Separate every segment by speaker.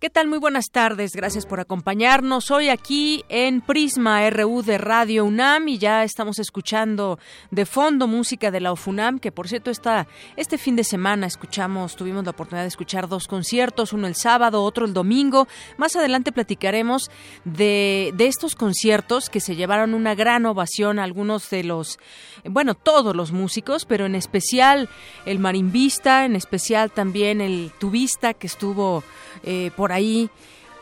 Speaker 1: ¿Qué tal? Muy buenas tardes. Gracias por acompañarnos hoy aquí en Prisma RU de Radio UNAM y ya estamos escuchando de fondo música de la OFUNAM, que por cierto está este fin de semana escuchamos, tuvimos la oportunidad de escuchar dos conciertos, uno el sábado, otro el domingo. Más adelante platicaremos de, de estos conciertos que se llevaron una gran ovación a algunos de los, bueno, todos los músicos, pero en especial el marimbista, en especial también el tubista que estuvo eh, por ahí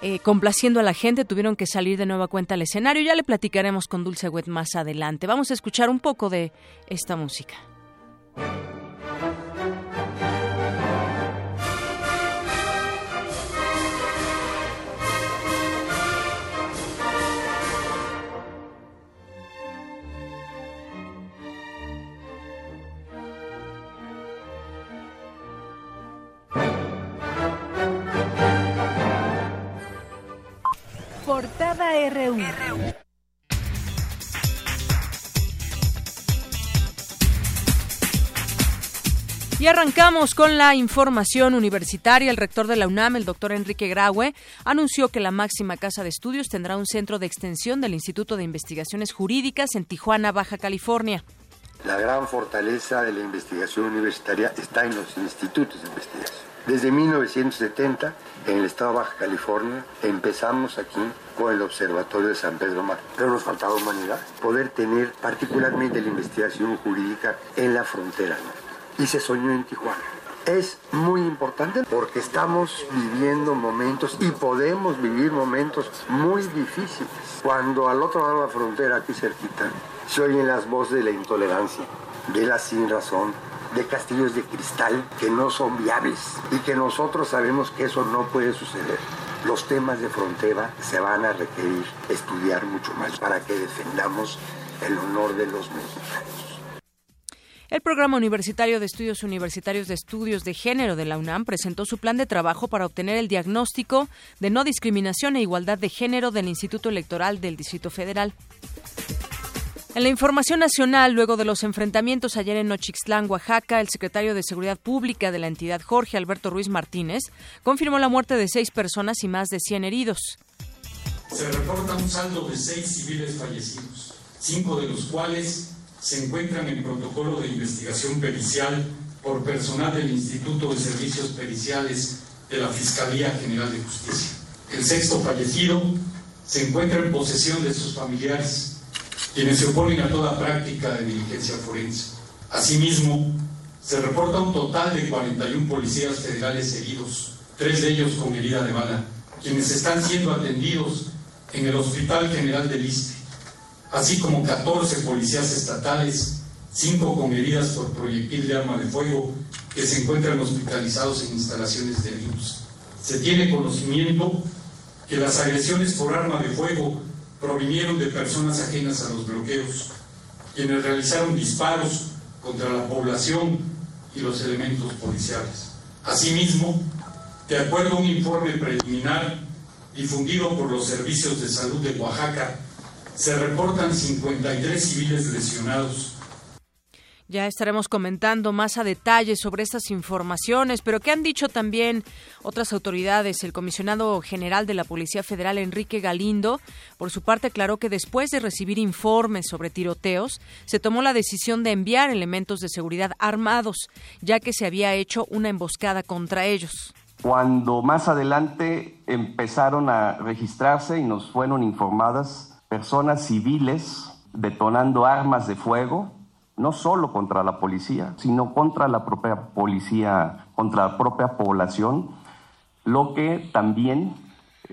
Speaker 1: eh, complaciendo a la gente, tuvieron que salir de nueva cuenta al escenario. Ya le platicaremos con Dulce Wet más adelante. Vamos a escuchar un poco de esta música. Portada RU. Y arrancamos con la información universitaria. El rector de la UNAM, el doctor Enrique Graue, anunció que la máxima casa de estudios tendrá un centro de extensión del Instituto de Investigaciones Jurídicas en Tijuana, Baja California.
Speaker 2: La gran fortaleza de la investigación universitaria está en los institutos de investigación. Desde 1970, en el estado de Baja California, empezamos aquí con el Observatorio de San Pedro Mar. Pero nos faltaba humanidad, poder tener particularmente la investigación jurídica en la frontera Y se soñó en Tijuana. Es muy importante porque estamos viviendo momentos y podemos vivir momentos muy difíciles. Cuando al otro lado de la frontera, aquí cerquita, se oyen las voces de la intolerancia, de la sin razón, de castillos de cristal que no son viables y que nosotros sabemos que eso no puede suceder. Los temas de frontera se van a requerir estudiar mucho más para que defendamos el honor de los mexicanos.
Speaker 1: El Programa Universitario de Estudios Universitarios de Estudios de Género de la UNAM presentó su plan de trabajo para obtener el diagnóstico de no discriminación e igualdad de género del Instituto Electoral del Distrito Federal. En la información nacional, luego de los enfrentamientos ayer en Nochixtlán, Oaxaca, el secretario de Seguridad Pública de la entidad, Jorge Alberto Ruiz Martínez, confirmó la muerte de seis personas y más de 100 heridos.
Speaker 3: Se reporta un saldo de seis civiles fallecidos, cinco de los cuales se encuentran en protocolo de investigación pericial por personal del Instituto de Servicios Periciales de la Fiscalía General de Justicia. El sexto fallecido se encuentra en posesión de sus familiares quienes se oponen a toda práctica de diligencia forense. Asimismo, se reporta un total de 41 policías federales heridos, tres de ellos con herida de bala, quienes están siendo atendidos en el Hospital General de Liste, así como 14 policías estatales, cinco con heridas por proyectil de arma de fuego, que se encuentran hospitalizados en instalaciones de IMSS. Se tiene conocimiento que las agresiones por arma de fuego provinieron de personas ajenas a los bloqueos, quienes realizaron disparos contra la población y los elementos policiales. Asimismo, de acuerdo a un informe preliminar difundido por los servicios de salud de Oaxaca, se reportan 53 civiles lesionados
Speaker 1: ya estaremos comentando más a detalle sobre estas informaciones, pero ¿qué han dicho también otras autoridades? El comisionado general de la Policía Federal, Enrique Galindo, por su parte aclaró que después de recibir informes sobre tiroteos, se tomó la decisión de enviar elementos de seguridad armados, ya que se había hecho una emboscada contra ellos.
Speaker 4: Cuando más adelante empezaron a registrarse y nos fueron informadas personas civiles detonando armas de fuego, no solo contra la policía, sino contra la propia policía, contra la propia población, lo que también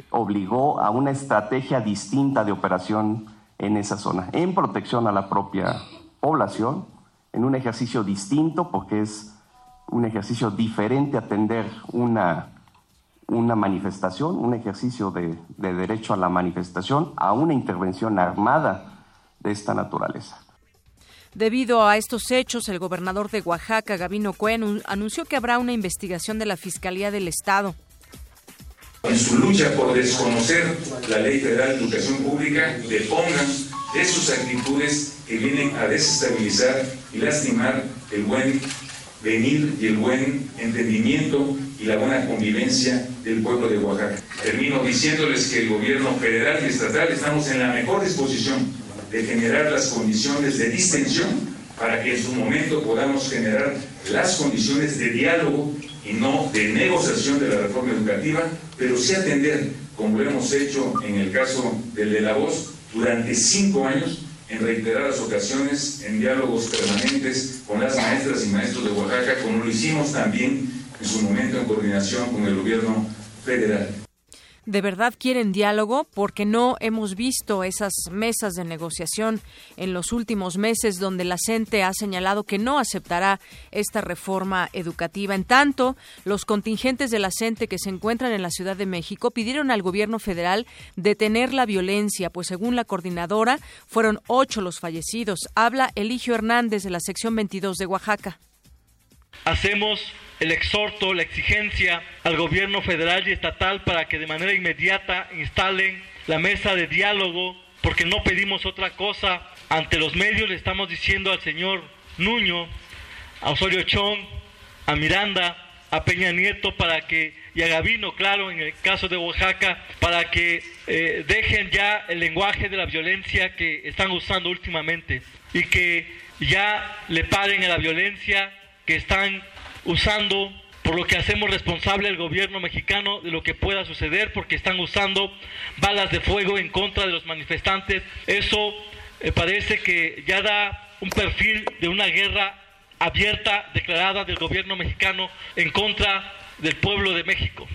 Speaker 4: obligó a una estrategia distinta de operación en esa zona, en protección a la propia población, en un ejercicio distinto, porque es un ejercicio diferente atender una, una manifestación, un ejercicio de, de derecho a la manifestación, a una intervención armada de esta naturaleza.
Speaker 1: Debido a estos hechos, el gobernador de Oaxaca, Gabino Cuen, anunció que habrá una investigación de la Fiscalía del Estado.
Speaker 5: en su lucha por desconocer la Ley Federal de Educación Pública, depongan de sus actitudes que vienen a desestabilizar y lastimar el buen venir y el buen entendimiento y la buena convivencia del pueblo de Oaxaca. Termino diciéndoles que el gobierno federal y estatal estamos en la mejor disposición de generar las condiciones de distensión para que en su momento podamos generar las condiciones de diálogo y no de negociación de la reforma educativa, pero sí atender, como lo hemos hecho en el caso del de la voz, durante cinco años, en reiteradas ocasiones, en diálogos permanentes con las maestras y maestros de Oaxaca, como lo hicimos también en su momento en coordinación con el gobierno federal
Speaker 1: de verdad quieren diálogo porque no hemos visto esas mesas de negociación en los últimos meses donde la CENTE ha señalado que no aceptará esta reforma educativa. En tanto, los contingentes de la CENTE que se encuentran en la Ciudad de México pidieron al gobierno federal detener la violencia, pues según la coordinadora fueron ocho los fallecidos. Habla Eligio Hernández de la sección 22 de Oaxaca.
Speaker 6: Hacemos el exhorto, la exigencia al gobierno federal y estatal para que de manera inmediata instalen la mesa de diálogo, porque no pedimos otra cosa. Ante los medios le estamos diciendo al señor Nuño, a Osorio Chong, a Miranda, a Peña Nieto para que, y a Gavino, claro, en el caso de Oaxaca, para que eh, dejen ya el lenguaje de la violencia que están usando últimamente y que ya le paren a la violencia que están usando, por lo que hacemos responsable al gobierno mexicano de lo que pueda suceder, porque están usando balas de fuego en contra de los manifestantes. Eso eh, parece que ya da un perfil de una guerra abierta, declarada del gobierno mexicano en contra del pueblo de México.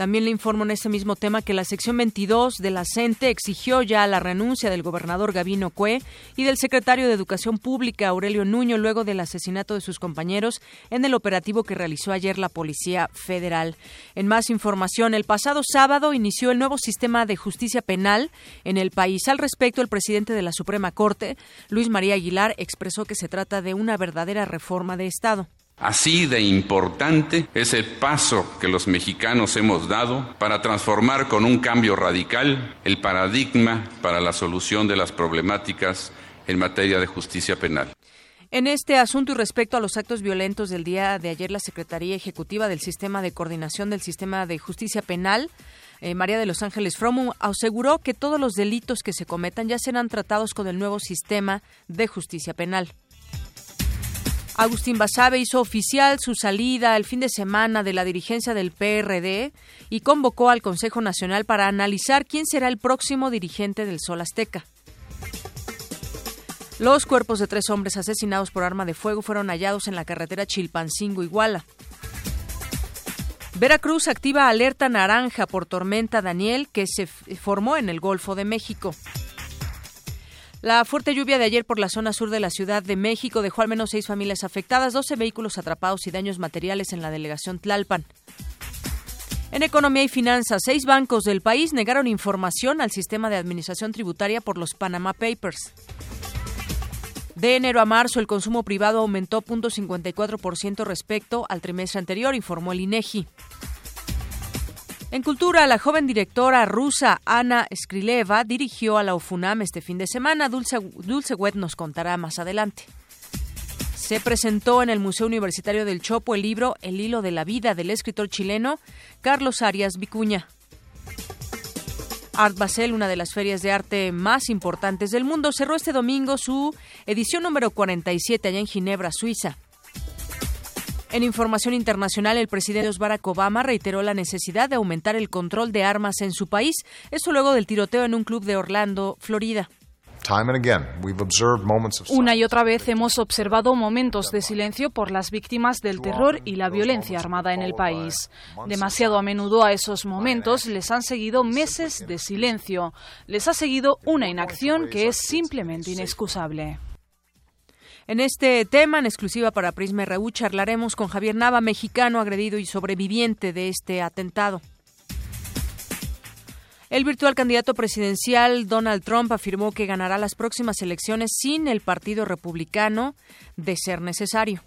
Speaker 1: También le informo en este mismo tema que la sección 22 de la CENTE exigió ya la renuncia del gobernador Gavino Cue y del secretario de Educación Pública Aurelio Nuño luego del asesinato de sus compañeros en el operativo que realizó ayer la Policía Federal. En más información, el pasado sábado inició el nuevo sistema de justicia penal en el país. Al respecto, el presidente de la Suprema Corte, Luis María Aguilar, expresó que se trata de una verdadera reforma de Estado.
Speaker 7: Así de importante es el paso que los mexicanos hemos dado para transformar con un cambio radical el paradigma para la solución de las problemáticas en materia de justicia penal.
Speaker 1: En este asunto y respecto a los actos violentos del día de ayer, la Secretaría Ejecutiva del Sistema de Coordinación del Sistema de Justicia Penal eh, María de los Ángeles Fromo aseguró que todos los delitos que se cometan ya serán tratados con el nuevo sistema de justicia penal. Agustín Basabe hizo oficial su salida el fin de semana de la dirigencia del PRD y convocó al Consejo Nacional para analizar quién será el próximo dirigente del Sol Azteca. Los cuerpos de tres hombres asesinados por arma de fuego fueron hallados en la carretera Chilpancingo-Iguala. Veracruz activa alerta naranja por tormenta Daniel que se formó en el Golfo de México. La fuerte lluvia de ayer por la zona sur de la Ciudad de México dejó al menos seis familias afectadas, 12 vehículos atrapados y daños materiales en la delegación Tlalpan. En economía y finanzas, seis bancos del país negaron información al sistema de administración tributaria por los Panama Papers. De enero a marzo, el consumo privado aumentó 0.54% respecto al trimestre anterior, informó el INEGI. En cultura, la joven directora rusa Ana Skrileva dirigió a la UFUNAM este fin de semana. Dulce, Dulce Wet nos contará más adelante. Se presentó en el Museo Universitario del Chopo el libro El hilo de la vida del escritor chileno Carlos Arias Vicuña. Art Basel, una de las ferias de arte más importantes del mundo, cerró este domingo su edición número 47 allá en Ginebra, Suiza. En información internacional, el presidente Barack Obama reiteró la necesidad de aumentar el control de armas en su país, eso luego del tiroteo en un club de Orlando, Florida.
Speaker 8: Una y otra vez hemos observado momentos de silencio por las víctimas del terror y la violencia armada en el país. Demasiado a menudo a esos momentos les han seguido meses de silencio. Les ha seguido una inacción que es simplemente inexcusable.
Speaker 1: En este tema, en exclusiva para Prisma RU, charlaremos con Javier Nava, mexicano agredido y sobreviviente de este atentado. El virtual candidato presidencial Donald Trump afirmó que ganará las próximas elecciones sin el Partido Republicano de ser necesario.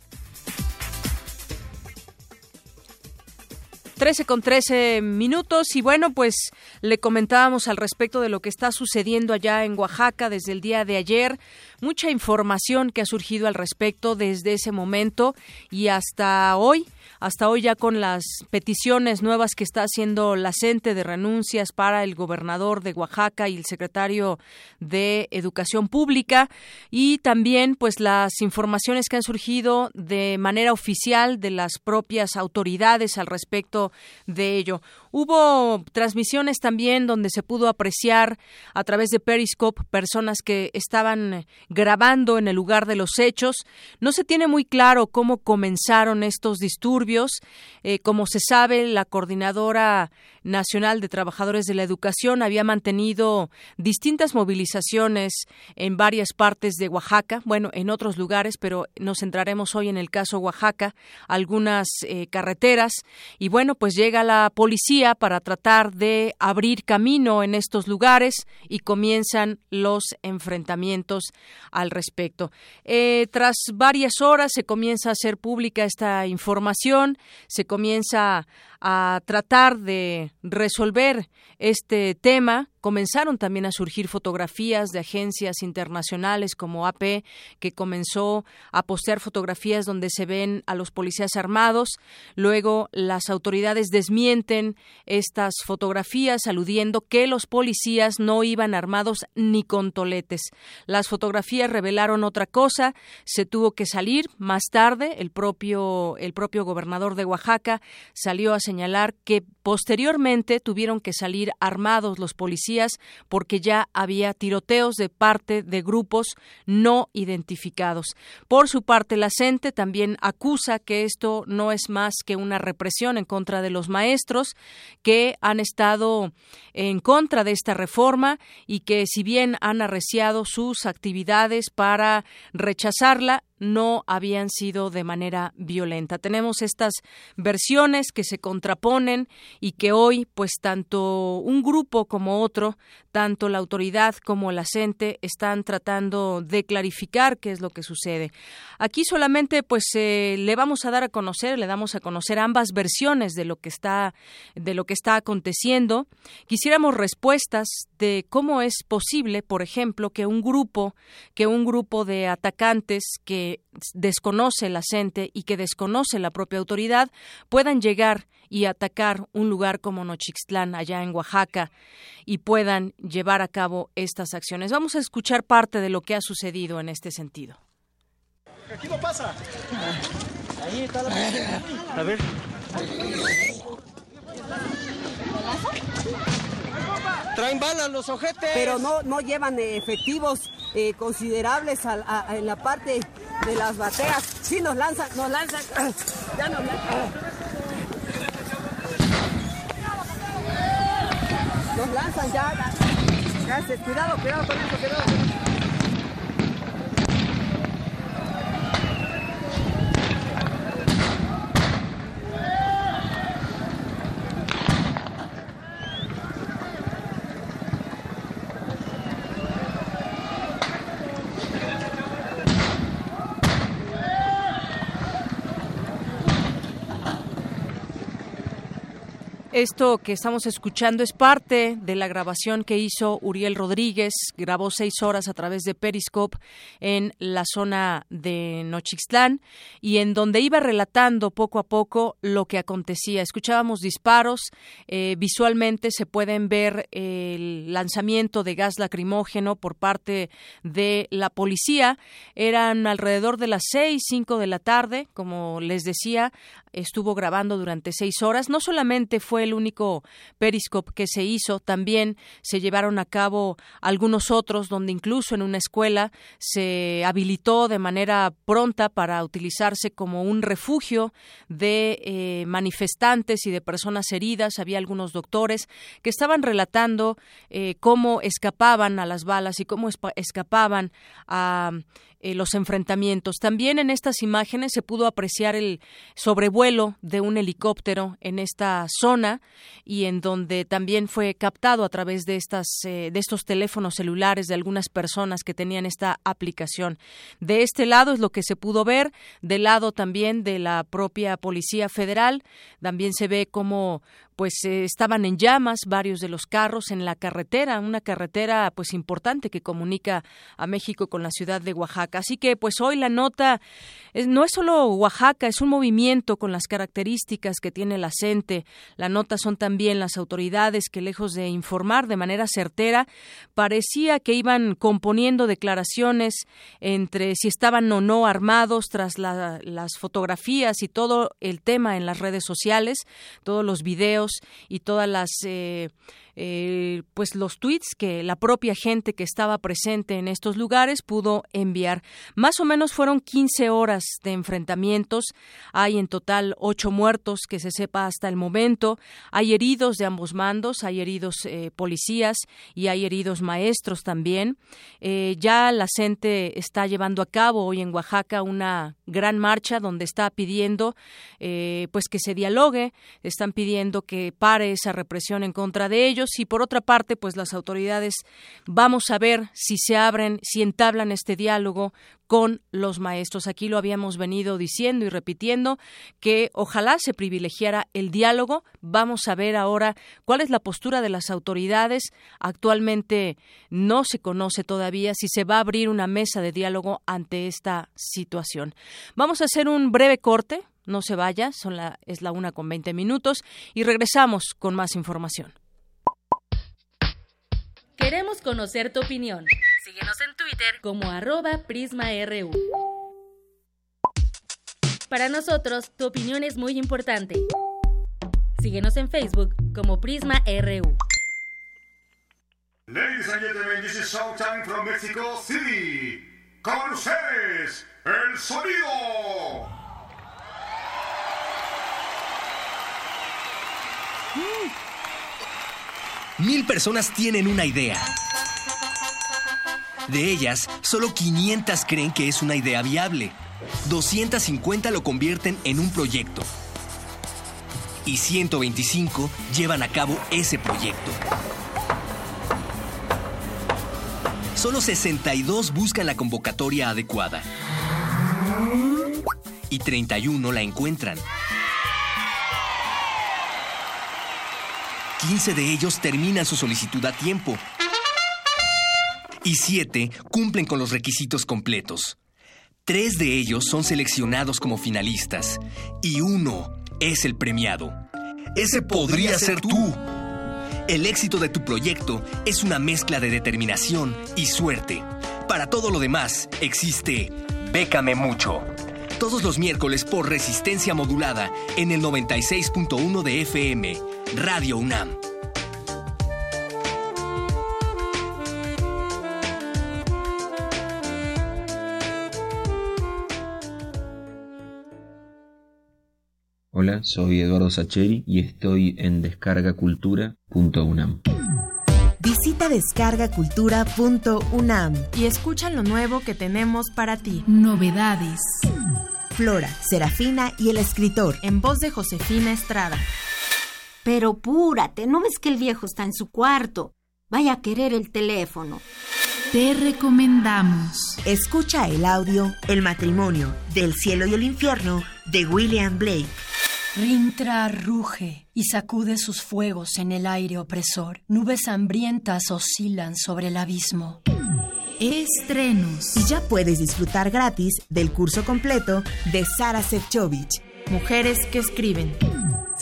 Speaker 1: 13 con 13 minutos y bueno, pues le comentábamos al respecto de lo que está sucediendo allá en Oaxaca desde el día de ayer. Mucha información que ha surgido al respecto desde ese momento y hasta hoy hasta hoy ya con las peticiones nuevas que está haciendo la CENTE de renuncias para el gobernador de Oaxaca y el secretario de Educación Pública y también pues las informaciones que han surgido de manera oficial de las propias autoridades al respecto de ello. Hubo transmisiones también donde se pudo apreciar a través de Periscope personas que estaban grabando en el lugar de los hechos. No se tiene muy claro cómo comenzaron estos disturbios. Eh, como se sabe, la coordinadora nacional de trabajadores de la educación había mantenido distintas movilizaciones en varias partes de Oaxaca, bueno, en otros lugares, pero nos centraremos hoy en el caso Oaxaca, algunas eh, carreteras y bueno, pues llega la policía para tratar de abrir camino en estos lugares y comienzan los enfrentamientos al respecto. Eh, tras varias horas se comienza a hacer pública esta información, se comienza a tratar de resolver este tema comenzaron también a surgir fotografías de agencias internacionales como AP, que comenzó a postear fotografías donde se ven a los policías armados. Luego las autoridades desmienten estas fotografías, aludiendo que los policías no iban armados ni con toletes. Las fotografías revelaron otra cosa. Se tuvo que salir más tarde. El propio, el propio gobernador de Oaxaca salió a señalar que posteriormente tuvieron que salir armados los policías porque ya había tiroteos de parte de grupos no identificados. Por su parte, la CENTE también acusa que esto no es más que una represión en contra de los maestros que han estado en contra de esta reforma y que si bien han arreciado sus actividades para rechazarla, no habían sido de manera violenta. Tenemos estas versiones que se contraponen y que hoy, pues tanto un grupo como otro, tanto la autoridad como la CENTE están tratando de clarificar qué es lo que sucede. Aquí solamente, pues eh, le vamos a dar a conocer, le damos a conocer ambas versiones de lo que está de lo que está aconteciendo. Quisiéramos respuestas de cómo es posible, por ejemplo, que un grupo que un grupo de atacantes que desconoce la gente y que desconoce la propia autoridad puedan llegar y atacar un lugar como Nochixtlán, allá en Oaxaca, y puedan llevar a cabo estas acciones. Vamos a escuchar parte de lo que ha sucedido en este sentido.
Speaker 9: Aquí no pasa. Ahí está la... A ver. Traen balas los ojetes.
Speaker 10: Pero no, no llevan efectivos eh, considerables en la parte de las bateas. Sí, nos lanzan, nos lanzan. Ya nos lanzan. Nos lanzan ya. Cuidado, cuidado con eso, cuidado.
Speaker 1: Esto que estamos escuchando es parte de la grabación que hizo Uriel Rodríguez. Grabó seis horas a través de Periscope en la zona de Nochixtlán y en donde iba relatando poco a poco lo que acontecía. Escuchábamos disparos, eh, visualmente se pueden ver el lanzamiento de gas lacrimógeno por parte de la policía. Eran alrededor de las seis, cinco de la tarde, como les decía, estuvo grabando durante seis horas. No solamente fue el único Periscope que se hizo, también se llevaron a cabo algunos otros donde incluso en una escuela se habilitó de manera pronta para utilizarse como un refugio de eh, manifestantes y de personas heridas. Había algunos doctores que estaban relatando eh, cómo escapaban a las balas y cómo escapaban a eh, los enfrentamientos. También en estas imágenes se pudo apreciar el sobrevuelo de un helicóptero en esta zona y en donde también fue captado a través de estas de estos teléfonos celulares de algunas personas que tenían esta aplicación. De este lado es lo que se pudo ver, del lado también de la propia Policía Federal, también se ve cómo pues eh, estaban en llamas varios de los carros en la carretera, una carretera pues importante que comunica a México con la ciudad de Oaxaca. Así que pues hoy la nota no es solo Oaxaca, es un movimiento con las características que tiene la CENTE. La nota son también las autoridades que lejos de informar de manera certera, parecía que iban componiendo declaraciones entre si estaban o no armados tras las fotografías y todo el tema en las redes sociales, todos los videos y todas las eh, eh, pues los tweets que la propia gente que estaba presente en estos lugares pudo enviar. Más o menos fueron 15 horas de enfrentamientos. Hay en total ocho muertos que se sepa hasta el momento. Hay heridos de ambos mandos, hay heridos eh, policías y hay heridos maestros también. Eh, ya la gente está llevando a cabo hoy en Oaxaca una gran marcha donde está pidiendo pues que se dialogue, están pidiendo que pare esa represión en contra de ellos y por otra parte, pues las autoridades vamos a ver si se abren, si entablan este diálogo con los maestros. Aquí lo habíamos venido diciendo y repitiendo que ojalá se privilegiara el diálogo. Vamos a ver ahora cuál es la postura de las autoridades. Actualmente no se conoce todavía si se va a abrir una mesa de diálogo ante esta situación. Vamos a hacer un breve corte. No se vaya, son la, es la una con veinte minutos y regresamos con más información.
Speaker 11: Queremos conocer tu opinión. Síguenos en Twitter como arroba PrismaRU. Para nosotros, tu opinión es muy importante. Síguenos en Facebook como PrismaRU.
Speaker 12: Ladies and gentlemen, this is Showtime from Mexico City. Con ustedes, el sonido.
Speaker 13: Mm. Mil personas tienen una idea. De ellas, solo 500 creen que es una idea viable. 250 lo convierten en un proyecto. Y 125 llevan a cabo ese proyecto. Solo 62 buscan la convocatoria adecuada. Y 31 la encuentran. 15 de ellos terminan su solicitud a tiempo. Y 7 cumplen con los requisitos completos. Tres de ellos son seleccionados como finalistas y uno es el premiado. Ese podría ser tú. El éxito de tu proyecto es una mezcla de determinación y suerte. Para todo lo demás existe Bécame mucho. Todos los miércoles por resistencia modulada en el 96.1 de FM Radio UNAM.
Speaker 14: Hola, soy Eduardo Sacheri y estoy en descargacultura.unam.
Speaker 15: Visita descargacultura.unam y escucha lo nuevo que tenemos para ti.
Speaker 16: Novedades.
Speaker 15: Flora, Serafina y el escritor, en voz de Josefina Estrada.
Speaker 16: Pero púrate, ¿no ves que el viejo está en su cuarto? Vaya a querer el teléfono.
Speaker 17: Te recomendamos.
Speaker 15: Escucha el audio El matrimonio del cielo y el infierno de William Blake.
Speaker 18: Rintra ruge y sacude sus fuegos en el aire opresor. Nubes hambrientas oscilan sobre el abismo.
Speaker 17: Estrenos.
Speaker 15: Y ya puedes disfrutar gratis del curso completo de Sara Sefcovic, Mujeres que escriben.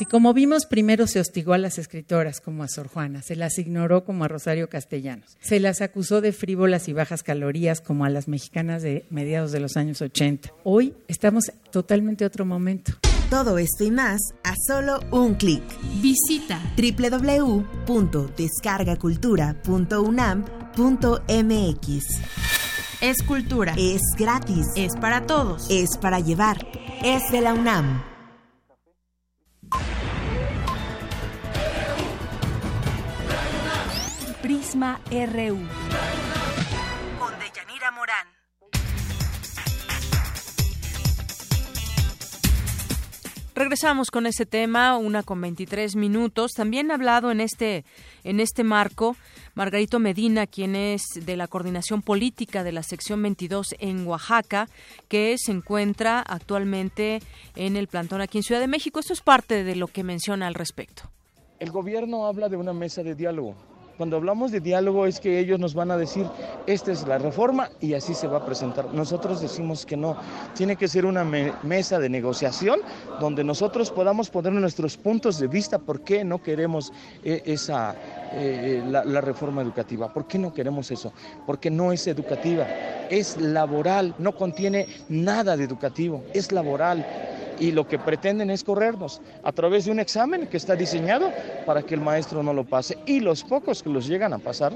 Speaker 19: Si como vimos, primero se hostigó a las escritoras como a Sor Juana, se las ignoró como a Rosario Castellanos, se las acusó de frívolas y bajas calorías como a las mexicanas de mediados de los años 80. Hoy estamos totalmente otro momento.
Speaker 15: Todo esto y más a solo un clic.
Speaker 17: Visita
Speaker 15: www.descargacultura.unam.mx.
Speaker 17: Es cultura.
Speaker 15: Es gratis.
Speaker 17: Es para todos.
Speaker 15: Es para llevar. Es de la UNAM.
Speaker 11: Prisma RU.
Speaker 15: Con Deyanira Morán.
Speaker 1: Regresamos con este tema, una con 23 minutos. También ha hablado en este, en este marco Margarito Medina, quien es de la Coordinación Política de la Sección 22 en Oaxaca, que se encuentra actualmente en el plantón aquí en Ciudad de México. Esto es parte de lo que menciona al respecto.
Speaker 20: El gobierno habla de una mesa de diálogo cuando hablamos de diálogo es que ellos nos van a decir, esta es la reforma y así se va a presentar. Nosotros decimos que no, tiene que ser una mesa de negociación donde nosotros podamos poner nuestros puntos de vista, por qué no queremos eh, esa, eh, la, la, reforma educativa, por qué no queremos eso, porque no es educativa, es laboral, no contiene nada de educativo, es laboral y lo que pretenden es corrernos a través de un examen que está diseñado para que el maestro no lo pase. Y los pocos que los llegan a pasar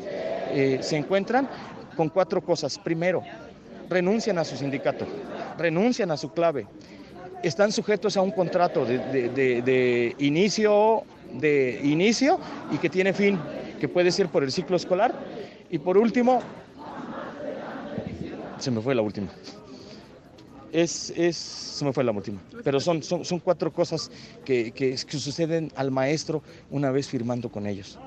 Speaker 20: eh, se encuentran con cuatro cosas. Primero, renuncian a su sindicato, renuncian a su clave, están sujetos a un contrato de, inicio, de inicio y que tiene fin, que puede ser por el ciclo escolar. Y por último, se me fue la última es, es, se me fue la última, pero son, son, son cuatro cosas que, que, que suceden al maestro una vez firmando con ellos.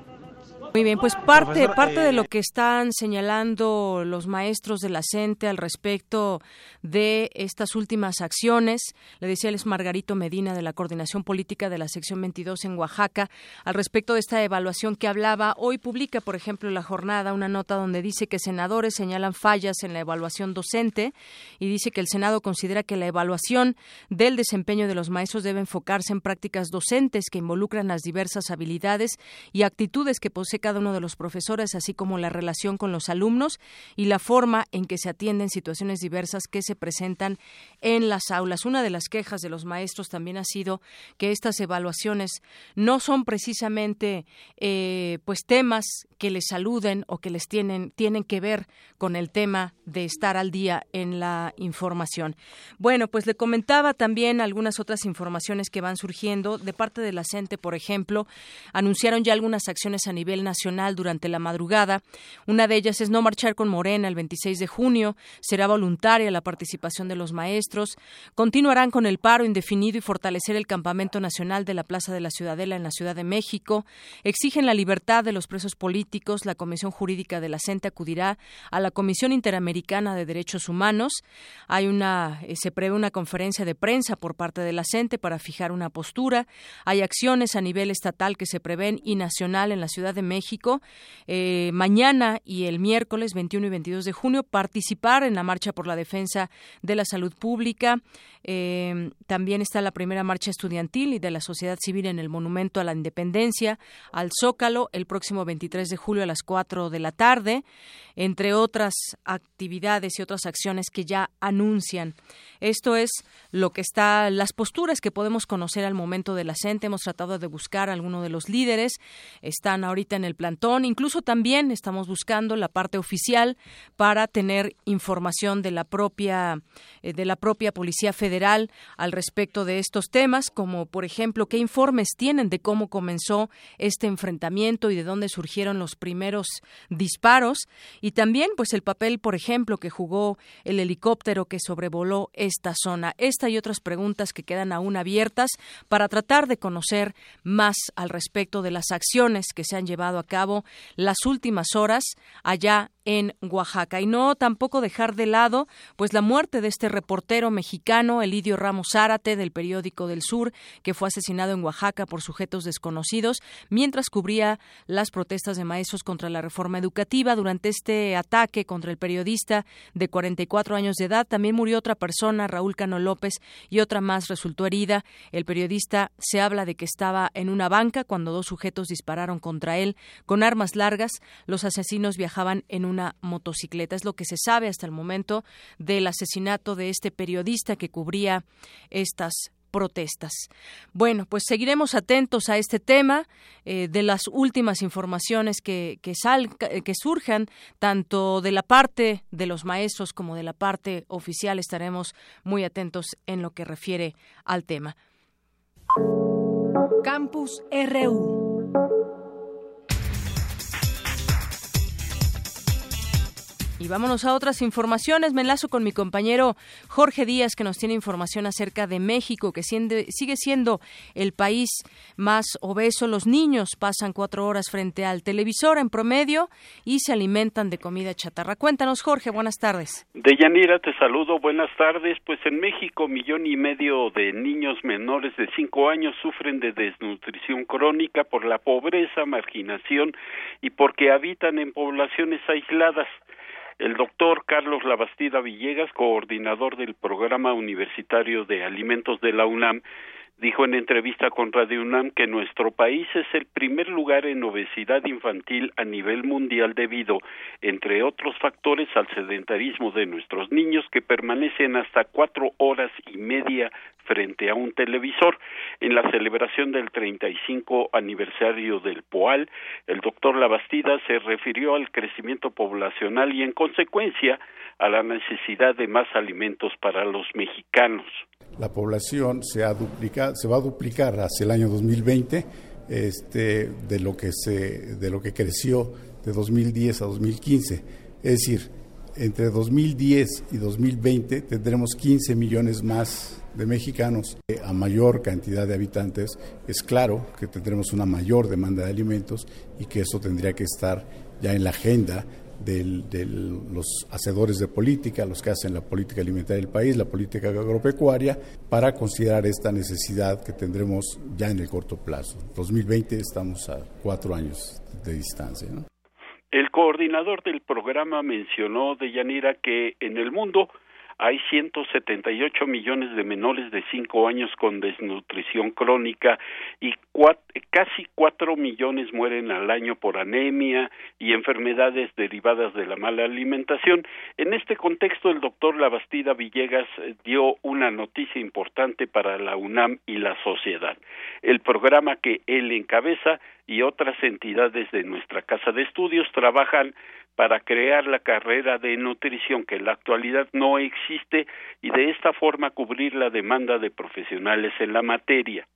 Speaker 1: Muy bien, pues parte, parte de lo eh, que están señalando los maestros de la CENTE al respecto de estas últimas acciones, le decía es Margarito Medina de la Coordinación Política de la Sección 22 en Oaxaca, al respecto de esta evaluación que hablaba, hoy publica, por ejemplo, la jornada una nota donde dice que senadores señalan fallas en la evaluación docente y dice que el Senado considera que la evaluación del desempeño de los maestros debe enfocarse en prácticas docentes que involucran las diversas habilidades y actitudes que cada uno de los profesores, así como la relación con los alumnos y la forma en que se atienden situaciones diversas que se presentan en las aulas. Una de las quejas de los maestros también ha sido que estas evaluaciones no son precisamente eh, pues temas que les saluden o que les tienen tienen que ver con el tema de estar al día en la información. Bueno, pues le comentaba también algunas otras informaciones que van surgiendo de parte de la CENTE, por ejemplo, anunciaron ya algunas acciones a nivel nacional durante la madrugada. Una de ellas es no marchar con Morena el 26 de junio. Será voluntaria la participación de los maestros. Continuarán con el paro indefinido y fortalecer el campamento nacional de la Plaza de la Ciudadela en la Ciudad de México. Exigen la libertad de los presos políticos. La Comisión Jurídica de la CENTE acudirá a la Comisión Interamericana de Derechos Humanos. Hay una, eh, se prevé una conferencia de prensa por parte de la CENTE para fijar una postura. Hay acciones a nivel estatal que se prevén y nacional en la Ciudad de México México, eh, mañana y el miércoles 21 y 22 de junio participar en la marcha por la defensa de la salud pública. Eh, también está la primera marcha estudiantil y de la sociedad civil en el Monumento a la Independencia, al Zócalo, el próximo 23 de julio a las 4 de la tarde, entre otras actividades y otras acciones que ya anuncian. Esto es lo que está, las posturas que podemos conocer al momento de la. Hemos tratado de buscar a alguno de los líderes. Están ahorita en el plantón. Incluso también estamos buscando la parte oficial para tener información de la propia, eh, de la propia Policía Federal al respecto de estos temas, como por ejemplo qué informes tienen de cómo comenzó este enfrentamiento y de dónde surgieron los primeros disparos y también pues el papel, por ejemplo, que jugó el helicóptero que sobrevoló esta zona. Esta y otras preguntas que quedan aún abiertas para tratar de conocer más al respecto de las acciones que se han llevado a cabo las últimas horas allá en Oaxaca. Y no tampoco dejar de lado pues la muerte de este reportero mexicano, Elidio Ramos Zárate, del periódico del Sur, que fue asesinado en Oaxaca por sujetos desconocidos mientras cubría las protestas de maestros contra la reforma educativa. Durante este ataque contra el periodista de 44 años de edad también murió otra persona, Raúl Cano López, y otra más resultó herida. El periodista se habla de que estaba en una banca cuando dos sujetos dispararon contra él con armas largas. Los asesinos viajaban en una motocicleta. Es lo que se sabe hasta el momento del asesinato de este periodista que cubría estas protestas. Bueno, pues seguiremos atentos a este tema eh, de las últimas informaciones que, que, que surjan, tanto de la parte de los maestros como de la parte oficial. Estaremos muy atentos en lo que refiere al tema.
Speaker 17: Campus RU.
Speaker 1: Y vámonos a otras informaciones. Me enlazo con mi compañero Jorge Díaz, que nos tiene información acerca de México, que sigue siendo el país más obeso. Los niños pasan cuatro horas frente al televisor en promedio y se alimentan de comida chatarra. Cuéntanos, Jorge, buenas tardes.
Speaker 21: Deyanira, te saludo, buenas tardes. Pues en México, millón y medio de niños menores de cinco años sufren de desnutrición crónica por la pobreza, marginación y porque habitan en poblaciones aisladas. El doctor Carlos Labastida Villegas, coordinador del Programa Universitario de Alimentos de la UNAM, dijo en entrevista con Radio UNAM que nuestro país es el primer lugar en obesidad infantil a nivel mundial debido, entre otros factores, al sedentarismo de nuestros niños que permanecen hasta cuatro horas y media frente a un televisor. En la celebración del 35 aniversario del POAL, el doctor Labastida se refirió al crecimiento poblacional y, en consecuencia, a la necesidad de más alimentos para los mexicanos.
Speaker 22: La población se, ha duplicado, se va a duplicar hacia el año 2020 este, de, lo que se, de lo que creció de 2010 a 2015. Es decir, entre 2010 y 2020 tendremos 15 millones más de mexicanos. A mayor cantidad de habitantes, es claro que tendremos una mayor demanda de alimentos y que eso tendría que estar ya en la agenda de los hacedores de política, los que hacen la política alimentaria del país, la política agropecuaria, para considerar esta necesidad que tendremos ya en el corto plazo. 2020 estamos a cuatro años de distancia.
Speaker 21: El coordinador del programa mencionó de Yanira que en el mundo hay 178 millones de menores de 5 años con desnutrición crónica y casi 4 millones mueren al año por anemia y enfermedades derivadas de la mala alimentación. En este contexto, el doctor Labastida Villegas eh, dio una noticia importante para la UNAM y la sociedad. El programa que él encabeza y otras entidades de nuestra casa de estudios trabajan para crear la carrera de nutrición que en la actualidad no existe y de esta forma cubrir la demanda de profesionales en la materia.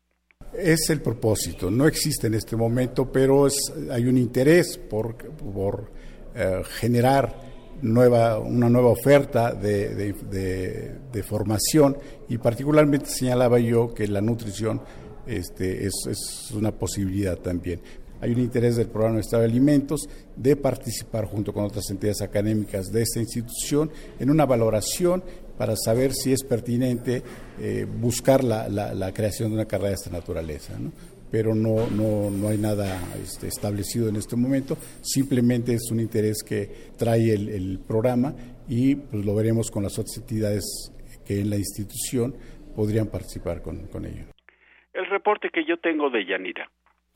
Speaker 22: Es el propósito, no existe en este momento, pero es, hay un interés por, por eh, generar nueva, una nueva oferta de, de, de, formación y particularmente señalaba yo que la nutrición este, es, es una posibilidad también hay un interés del programa de Estado de Alimentos de participar junto con otras entidades académicas de esta institución en una valoración para saber si es pertinente eh, buscar la, la, creación de una carrera de esta naturaleza. Pero no, no, no hay nada este, establecido en este momento, simplemente es un interés que trae el, programa y pues, lo veremos con las otras entidades que en la institución podrían participar con, con ello.
Speaker 21: El reporte que yo tengo de Yanira.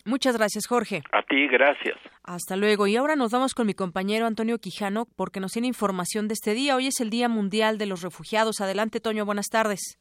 Speaker 1: Muchas gracias, Jorge.
Speaker 21: A ti, gracias.
Speaker 1: Hasta luego. Y ahora nos vamos con mi compañero Antonio Quijano porque nos tiene información de este día. Hoy es el Día Mundial de los Refugiados. Adelante, Toño. Buenas tardes.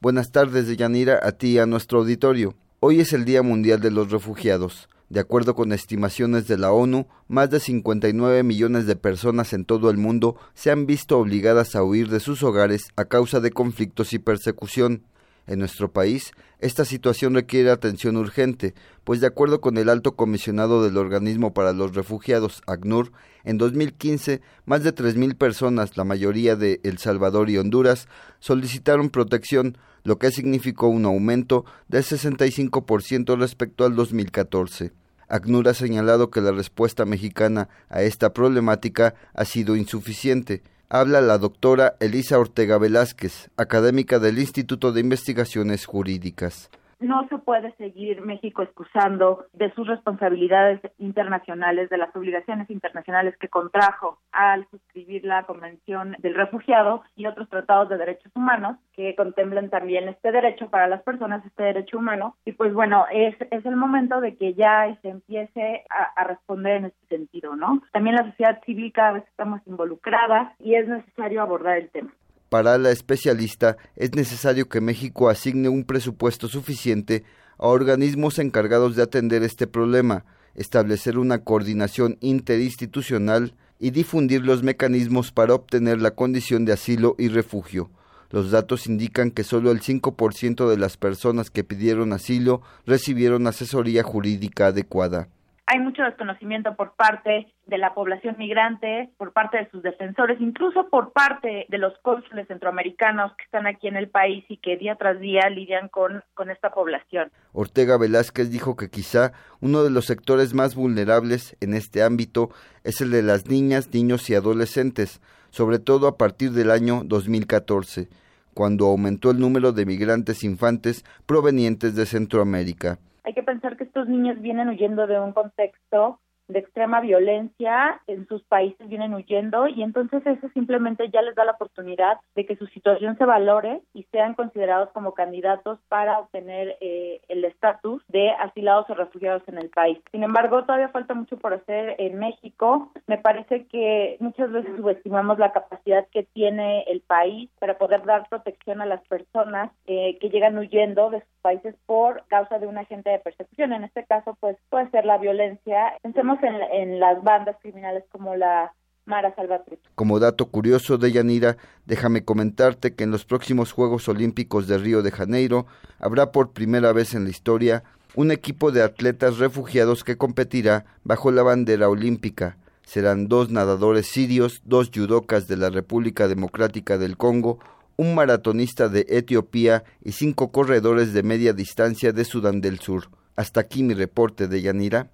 Speaker 23: Buenas tardes, Yanira, a ti y a nuestro auditorio. Hoy es el Día Mundial de los Refugiados. De acuerdo con estimaciones de la ONU, más de 59 millones de personas en todo el mundo se han visto obligadas a huir de sus hogares a causa de conflictos y persecución. En nuestro país, esta situación requiere atención urgente, pues de acuerdo con el alto comisionado del Organismo para los Refugiados, ACNUR, en 2015 más de 3.000 personas, la mayoría de El Salvador y Honduras, solicitaron protección, lo que significó un aumento del 65% respecto al 2014. ACNUR ha señalado que la respuesta mexicana a esta problemática ha sido insuficiente, habla la doctora Elisa Ortega Velázquez, académica del Instituto de Investigaciones Jurídicas
Speaker 24: no se puede seguir México excusando de sus responsabilidades internacionales, de las obligaciones internacionales que contrajo al suscribir la Convención del Refugiado y otros tratados de derechos humanos que contemplan también este derecho para las personas, este derecho humano. Y pues bueno, es, es el momento de que ya se empiece a, responder en este sentido, ¿no? También la sociedad civil cada vez estamos involucradas y es necesario abordar el tema.
Speaker 23: Para la especialista, es necesario que México asigne un presupuesto suficiente a organismos encargados de atender este problema, establecer una coordinación interinstitucional y difundir los mecanismos para obtener la condición de asilo y refugio. Los datos indican que solo el 5% de las personas que pidieron asilo recibieron asesoría jurídica adecuada
Speaker 24: hay mucho desconocimiento por parte de la población migrante, por parte de sus defensores, incluso por parte de los cónsules centroamericanos que están aquí en el país y que día tras día lidian con, con esta población.
Speaker 23: Ortega Velázquez dijo que quizá uno de los sectores más vulnerables en este ámbito es el de las niñas, niños y adolescentes, sobre todo a partir del año 2014, cuando aumentó el número de migrantes infantes provenientes de Centroamérica.
Speaker 24: Hay que pensar que estos niños vienen huyendo de un contexto de extrema violencia en sus países vienen huyendo y entonces eso simplemente ya les da la oportunidad de que su situación se valore y sean considerados como candidatos para obtener eh, el estatus de asilados o refugiados en el país. Sin embargo, todavía falta mucho por hacer en México. Me parece que muchas veces subestimamos la capacidad que tiene el país para poder dar protección a las personas eh, que llegan huyendo de sus países por causa de un agente de persecución. En este caso, pues puede ser la violencia. Pensemos en, las bandas criminales como la Mara Salvatrucha.
Speaker 23: Como dato curioso de Yanira, déjame comentarte que en los próximos Juegos Olímpicos de Río de Janeiro habrá por primera vez en la historia un equipo de atletas refugiados que competirá bajo la bandera olímpica. Serán dos nadadores sirios, dos judocas de la República Democrática del Congo, un maratonista de Etiopía y cinco corredores de media distancia de Sudán del Sur. Hasta aquí mi reporte de Yanira.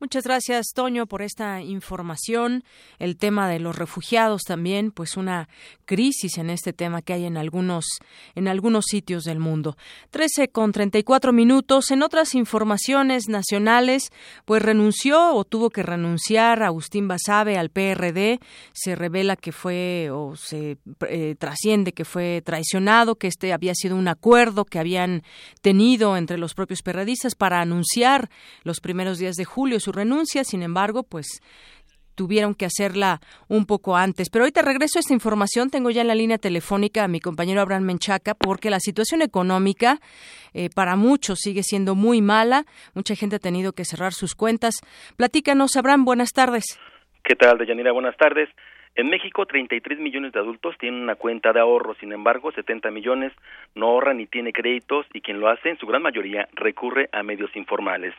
Speaker 1: Muchas gracias, Toño, por esta información. El tema de los refugiados también, pues una crisis en este tema que hay en algunos, en algunos sitios del mundo. Trece con treinta y cuatro minutos. En otras informaciones nacionales, pues renunció o tuvo que renunciar Agustín Basabe al PRD. Se revela que fue o se eh, trasciende que fue traicionado, que este había sido un acuerdo que habían tenido entre los propios perredistas para anunciar los primeros días de julio su renuncia, sin embargo, pues tuvieron que hacerla un poco antes. Pero ahorita regreso a esta información. Tengo ya en la línea telefónica a mi compañero Abraham Menchaca, porque la situación económica eh, para muchos sigue siendo muy mala. Mucha gente ha tenido que cerrar sus cuentas. Platícanos, Abraham, buenas tardes.
Speaker 25: ¿Qué tal, Deyanira? Buenas tardes. En México, 33 millones de adultos tienen una cuenta de ahorro, sin embargo, 70 millones no ahorran ni tiene créditos y quien lo hace, en su gran mayoría, recurre a medios informales.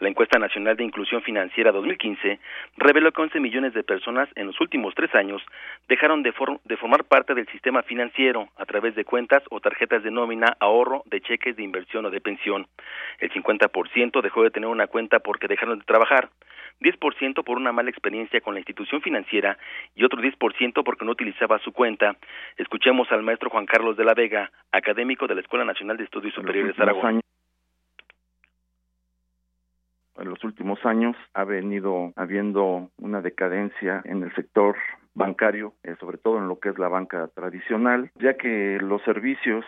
Speaker 25: La encuesta nacional de inclusión financiera 2015 reveló que 11 millones de personas en los últimos tres años dejaron de, formar parte del sistema financiero a través de cuentas o tarjetas de nómina, ahorro, de cheques de inversión o de pensión. El 50% dejó de tener una cuenta porque dejaron de trabajar. 10% por una mala experiencia con la institución financiera y otro 10% porque no utilizaba su cuenta. Escuchemos al maestro Juan Carlos de la Vega, académico de la Escuela Nacional de Estudios Superiores de Aragón
Speaker 26: en los últimos años ha venido habiendo una decadencia en el sector bancario, eh, sobre todo en lo que es la banca tradicional, ya que los servicios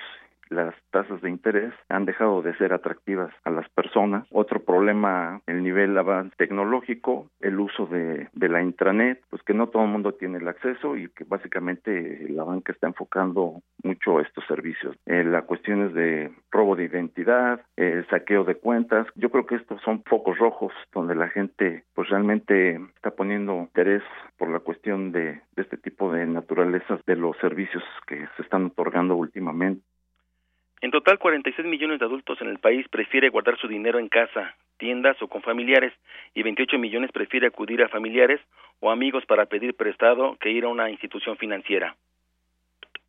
Speaker 26: las tasas de interés han dejado de ser atractivas a las personas. Otro problema, el nivel avance tecnológico, el uso de, de la intranet, pues que no todo el mundo tiene el acceso y que básicamente la banca está enfocando mucho estos servicios. Eh, las cuestiones de robo de identidad, el saqueo de cuentas, yo creo que estos son focos rojos donde la gente pues realmente está poniendo interés por la cuestión de, de este tipo de naturalezas de los servicios que se están otorgando últimamente.
Speaker 25: En total, 46 millones de adultos en el país prefiere guardar su dinero en casa, tiendas o con familiares y 28 millones prefiere acudir a familiares o amigos para pedir prestado que ir a una institución financiera.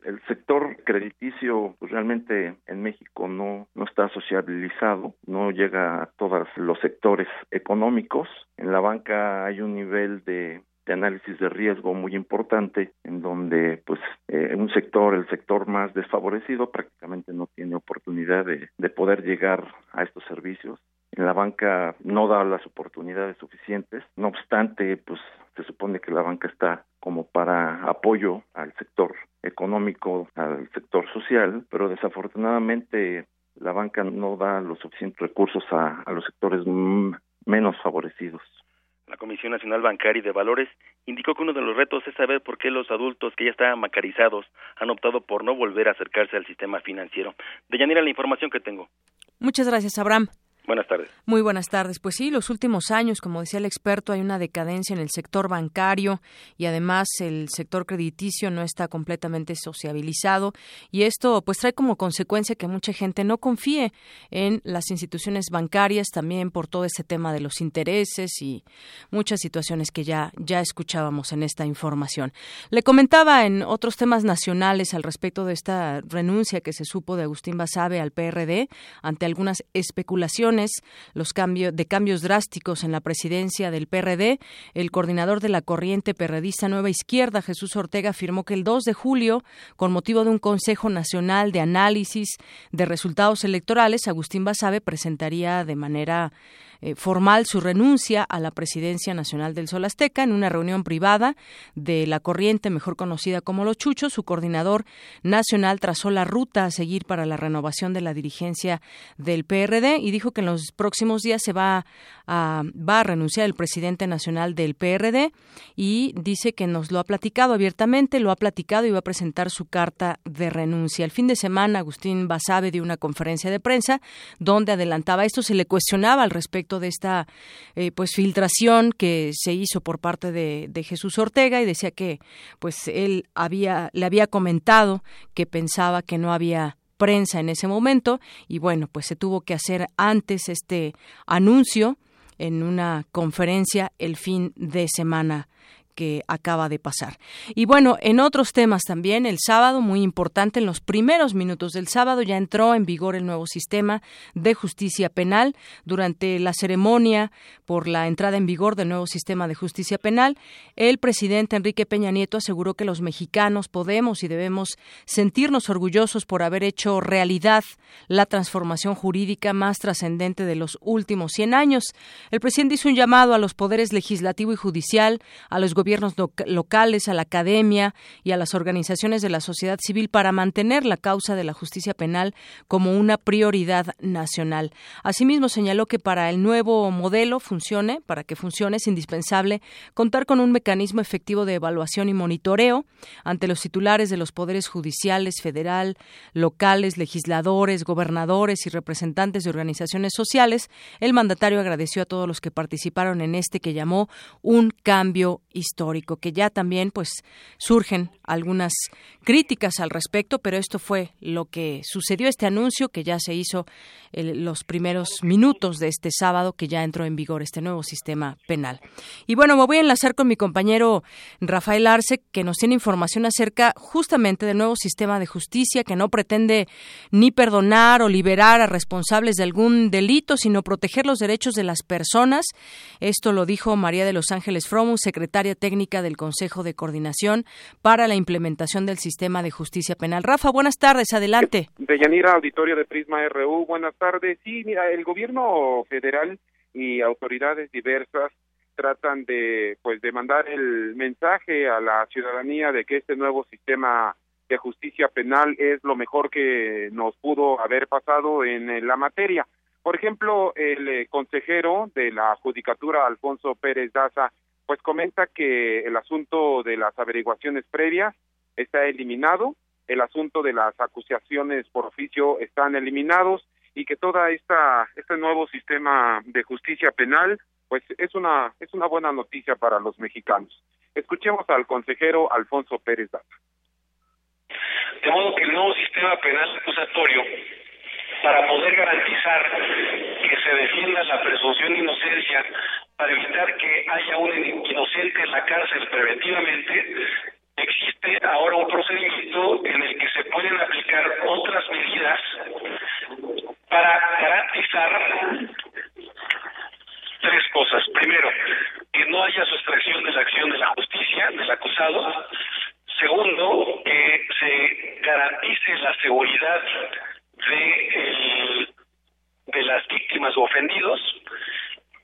Speaker 26: El sector crediticio pues, realmente en México no, no está sociabilizado, no llega a todos los sectores económicos. En la banca hay un nivel de de análisis de riesgo muy importante en donde pues eh, un sector el sector más desfavorecido prácticamente no tiene oportunidad de, de poder llegar a estos servicios. En la banca no da las oportunidades suficientes. No obstante pues se supone que la banca está como para apoyo al sector económico al sector social pero desafortunadamente la banca no da los suficientes recursos a, a los sectores menos favorecidos
Speaker 25: la Comisión Nacional Bancaria y de Valores indicó que uno de los retos es saber por qué los adultos que ya estaban macarizados han optado por no volver a acercarse al sistema financiero. De Yanira, la información que tengo.
Speaker 1: Muchas gracias, Abraham.
Speaker 25: Buenas tardes.
Speaker 1: Muy buenas tardes. Pues sí, los últimos años, como decía el experto, hay una decadencia en el sector bancario y además el sector crediticio no está completamente sociabilizado y esto pues trae como consecuencia que mucha gente no confíe en las instituciones bancarias también por todo ese tema de los intereses y muchas situaciones que ya ya escuchábamos en esta información. Le comentaba en otros temas nacionales al respecto de esta renuncia que se supo de Agustín Basabe al PRD ante algunas especulaciones los cambios de cambios drásticos en la presidencia del PRD, el coordinador de la corriente perredista Nueva Izquierda, Jesús Ortega, afirmó que el 2 de julio, con motivo de un Consejo Nacional de Análisis de Resultados Electorales, Agustín Basabe presentaría de manera eh, formal su renuncia a la presidencia nacional del Sol Azteca en una reunión privada de la corriente mejor conocida como Los Chuchos. Su coordinador nacional trazó la ruta a seguir para la renovación de la dirigencia del PRD y dijo que en los próximos días se va va a renunciar el presidente nacional del PRD y dice que nos lo ha platicado abiertamente, lo ha platicado y va a presentar su carta de renuncia. El fin de semana, Agustín Basabe dio una conferencia de prensa donde adelantaba esto, se le cuestionaba al respecto de esta eh, pues filtración que se hizo por parte de, de, Jesús Ortega y decía que pues él había le había comentado que pensaba que no había prensa en ese momento y bueno pues se tuvo que hacer antes este anuncio en una conferencia el fin de semana que acaba de pasar. Y bueno, en otros temas también, el sábado, muy importante, en los primeros minutos del sábado ya entró en vigor el nuevo sistema de justicia penal. Durante la ceremonia por la entrada en vigor del nuevo sistema de justicia penal, el presidente Enrique Peña Nieto aseguró que los mexicanos podemos y debemos sentirnos orgullosos por haber hecho realidad la transformación jurídica más trascendente de los últimos 100 años. El presidente hizo un llamado a los poderes legislativo y judicial, a los locales, a la academia y a las organizaciones de la sociedad civil para mantener la causa de la justicia penal como una prioridad nacional. Asimismo, señaló que para el nuevo modelo funcione, para que funcione, es indispensable contar con un mecanismo efectivo de evaluación y monitoreo ante los titulares de los poderes judiciales, federal, locales, legisladores, gobernadores y representantes de organizaciones sociales. El mandatario agradeció a todos los que participaron en este que llamó un cambio histórico histórico, que ya también pues surgen algunas críticas al respecto, pero esto fue lo que sucedió, este anuncio que ya se hizo en los primeros minutos de este sábado, que ya entró en vigor este nuevo sistema penal. Y bueno, me voy a enlazar con mi compañero Rafael Arce, que nos tiene información acerca justamente del nuevo sistema de justicia que no pretende ni perdonar o liberar a responsables de algún delito, sino proteger los derechos de las personas. Esto lo dijo María de los Ángeles Fromus, secretaria técnica del Consejo de Coordinación para la implementación del sistema de justicia penal. Rafa, buenas tardes, adelante.
Speaker 27: Deyanira, auditorio de Prisma RU, buenas tardes. Sí, mira, el gobierno federal y autoridades diversas tratan de pues de mandar el mensaje a la ciudadanía de que este nuevo sistema de justicia penal es lo mejor que nos pudo haber pasado en la materia. Por ejemplo, el eh, consejero de la Judicatura, Alfonso Pérez Daza, pues comenta que el asunto de las averiguaciones previas está eliminado, el asunto de las acusaciones por oficio están eliminados y que toda esta este nuevo sistema de justicia penal pues es una es una buena noticia para los mexicanos. Escuchemos al consejero Alfonso Pérez Data.
Speaker 28: De modo que el nuevo sistema penal acusatorio para poder garantizar que se defienda la presunción de inocencia para evitar que haya un inocente en la cárcel preventivamente, existe ahora un procedimiento en el que se pueden aplicar otras medidas para garantizar tres cosas. Primero, que no haya sustracción de la acción de la justicia del acusado. Segundo, que se garantice la seguridad de, de las víctimas o ofendidos.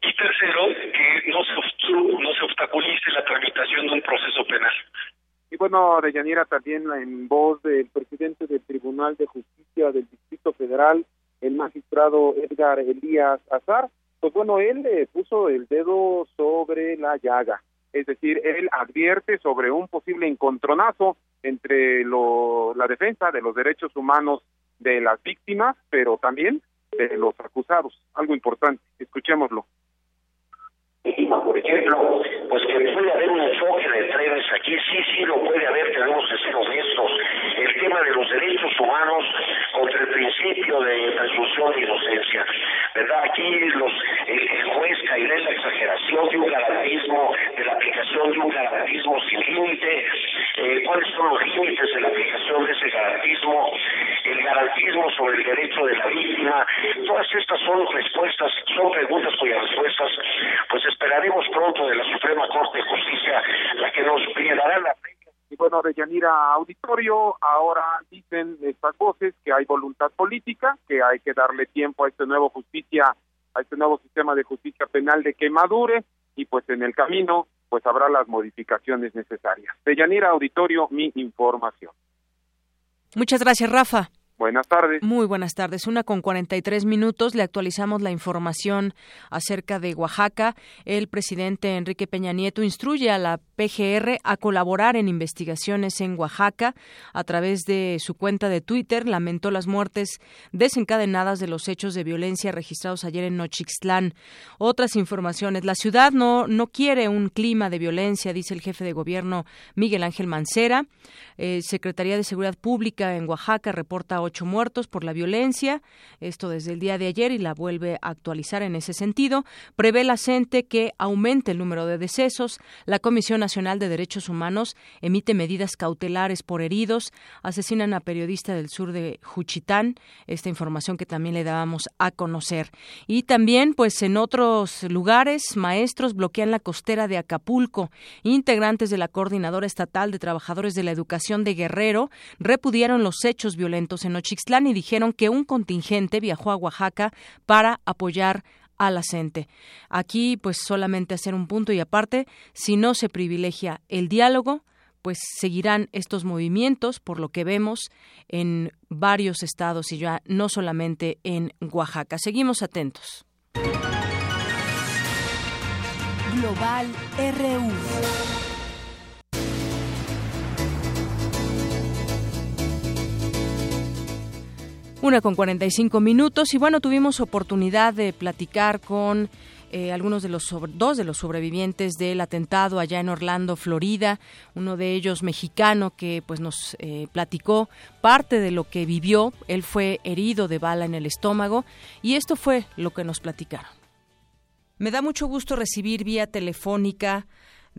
Speaker 28: Y tercero, que no se, no se obstaculice la tramitación de un proceso penal.
Speaker 27: Y bueno, Deyanira, también en voz del presidente del Tribunal de Justicia del Distrito Federal, el magistrado Edgar Elías Azar, pues bueno, él le puso el dedo sobre la llaga. Es decir, él advierte sobre un posible encontronazo entre lo, la defensa de los derechos humanos de las víctimas, pero también de los acusados. Algo importante. Escuchémoslo
Speaker 29: por ejemplo, pues que puede haber un enfoque de trenes aquí, sí, sí lo puede haber, tenemos que ser honestos. El tema de los derechos humanos contra el principio de presunción de inocencia, ¿verdad? Aquí los, el, juez caerá en la exageración de un garantismo, de la aplicación de un garantismo sin límite, eh, cuáles son los límites de la aplicación de ese garantismo, el garantismo sobre el derecho de la víctima, todas estas son respuestas, son preguntas cuyas respuestas pues esperaremos pronto de la Suprema Corte de Justicia la que nos brindará la
Speaker 27: y bueno, de Yanira Auditorio, ahora dicen estas voces que hay voluntad política, que hay que darle tiempo a este nuevo justicia, a este nuevo sistema de justicia penal de que madure y pues en el camino pues habrá las modificaciones necesarias. De Yanira Auditorio, mi información.
Speaker 1: Muchas gracias, Rafa.
Speaker 27: Buenas tardes.
Speaker 1: Muy buenas tardes. Una con 43 minutos. Le actualizamos la información acerca de Oaxaca. El presidente Enrique Peña Nieto instruye a la PGR a colaborar en investigaciones en Oaxaca. A través de su cuenta de Twitter, lamentó las muertes desencadenadas de los hechos de violencia registrados ayer en Nochixtlán. Otras informaciones. La ciudad no, no quiere un clima de violencia, dice el jefe de gobierno Miguel Ángel Mancera. Eh, Secretaría de Seguridad Pública en Oaxaca reporta ocho muertos por la violencia, esto desde el día de ayer y la vuelve a actualizar en ese sentido. Prevé la CENTE que aumente el número de decesos. La Comisión Nacional de Derechos Humanos emite medidas cautelares por heridos. Asesinan a periodista del sur de Juchitán. Esta información que también le dábamos a conocer. Y también, pues en otros lugares, maestros bloquean la costera de Acapulco. Integrantes de la Coordinadora Estatal de Trabajadores de la Educación de Guerrero repudiaron los hechos violentos en Ochixtlán y dijeron que un contingente viajó a Oaxaca para apoyar a la gente. Aquí, pues solamente hacer un punto y aparte, si no se privilegia el diálogo, pues seguirán estos movimientos, por lo que vemos en varios estados y ya no solamente en Oaxaca. Seguimos atentos.
Speaker 11: Global RU.
Speaker 1: Una con 45 minutos y bueno, tuvimos oportunidad de platicar con eh, algunos de los dos de los sobrevivientes del atentado allá en Orlando, Florida, uno de ellos mexicano que pues nos eh, platicó parte de lo que vivió. Él fue herido de bala en el estómago y esto fue lo que nos platicaron. Me da mucho gusto recibir vía telefónica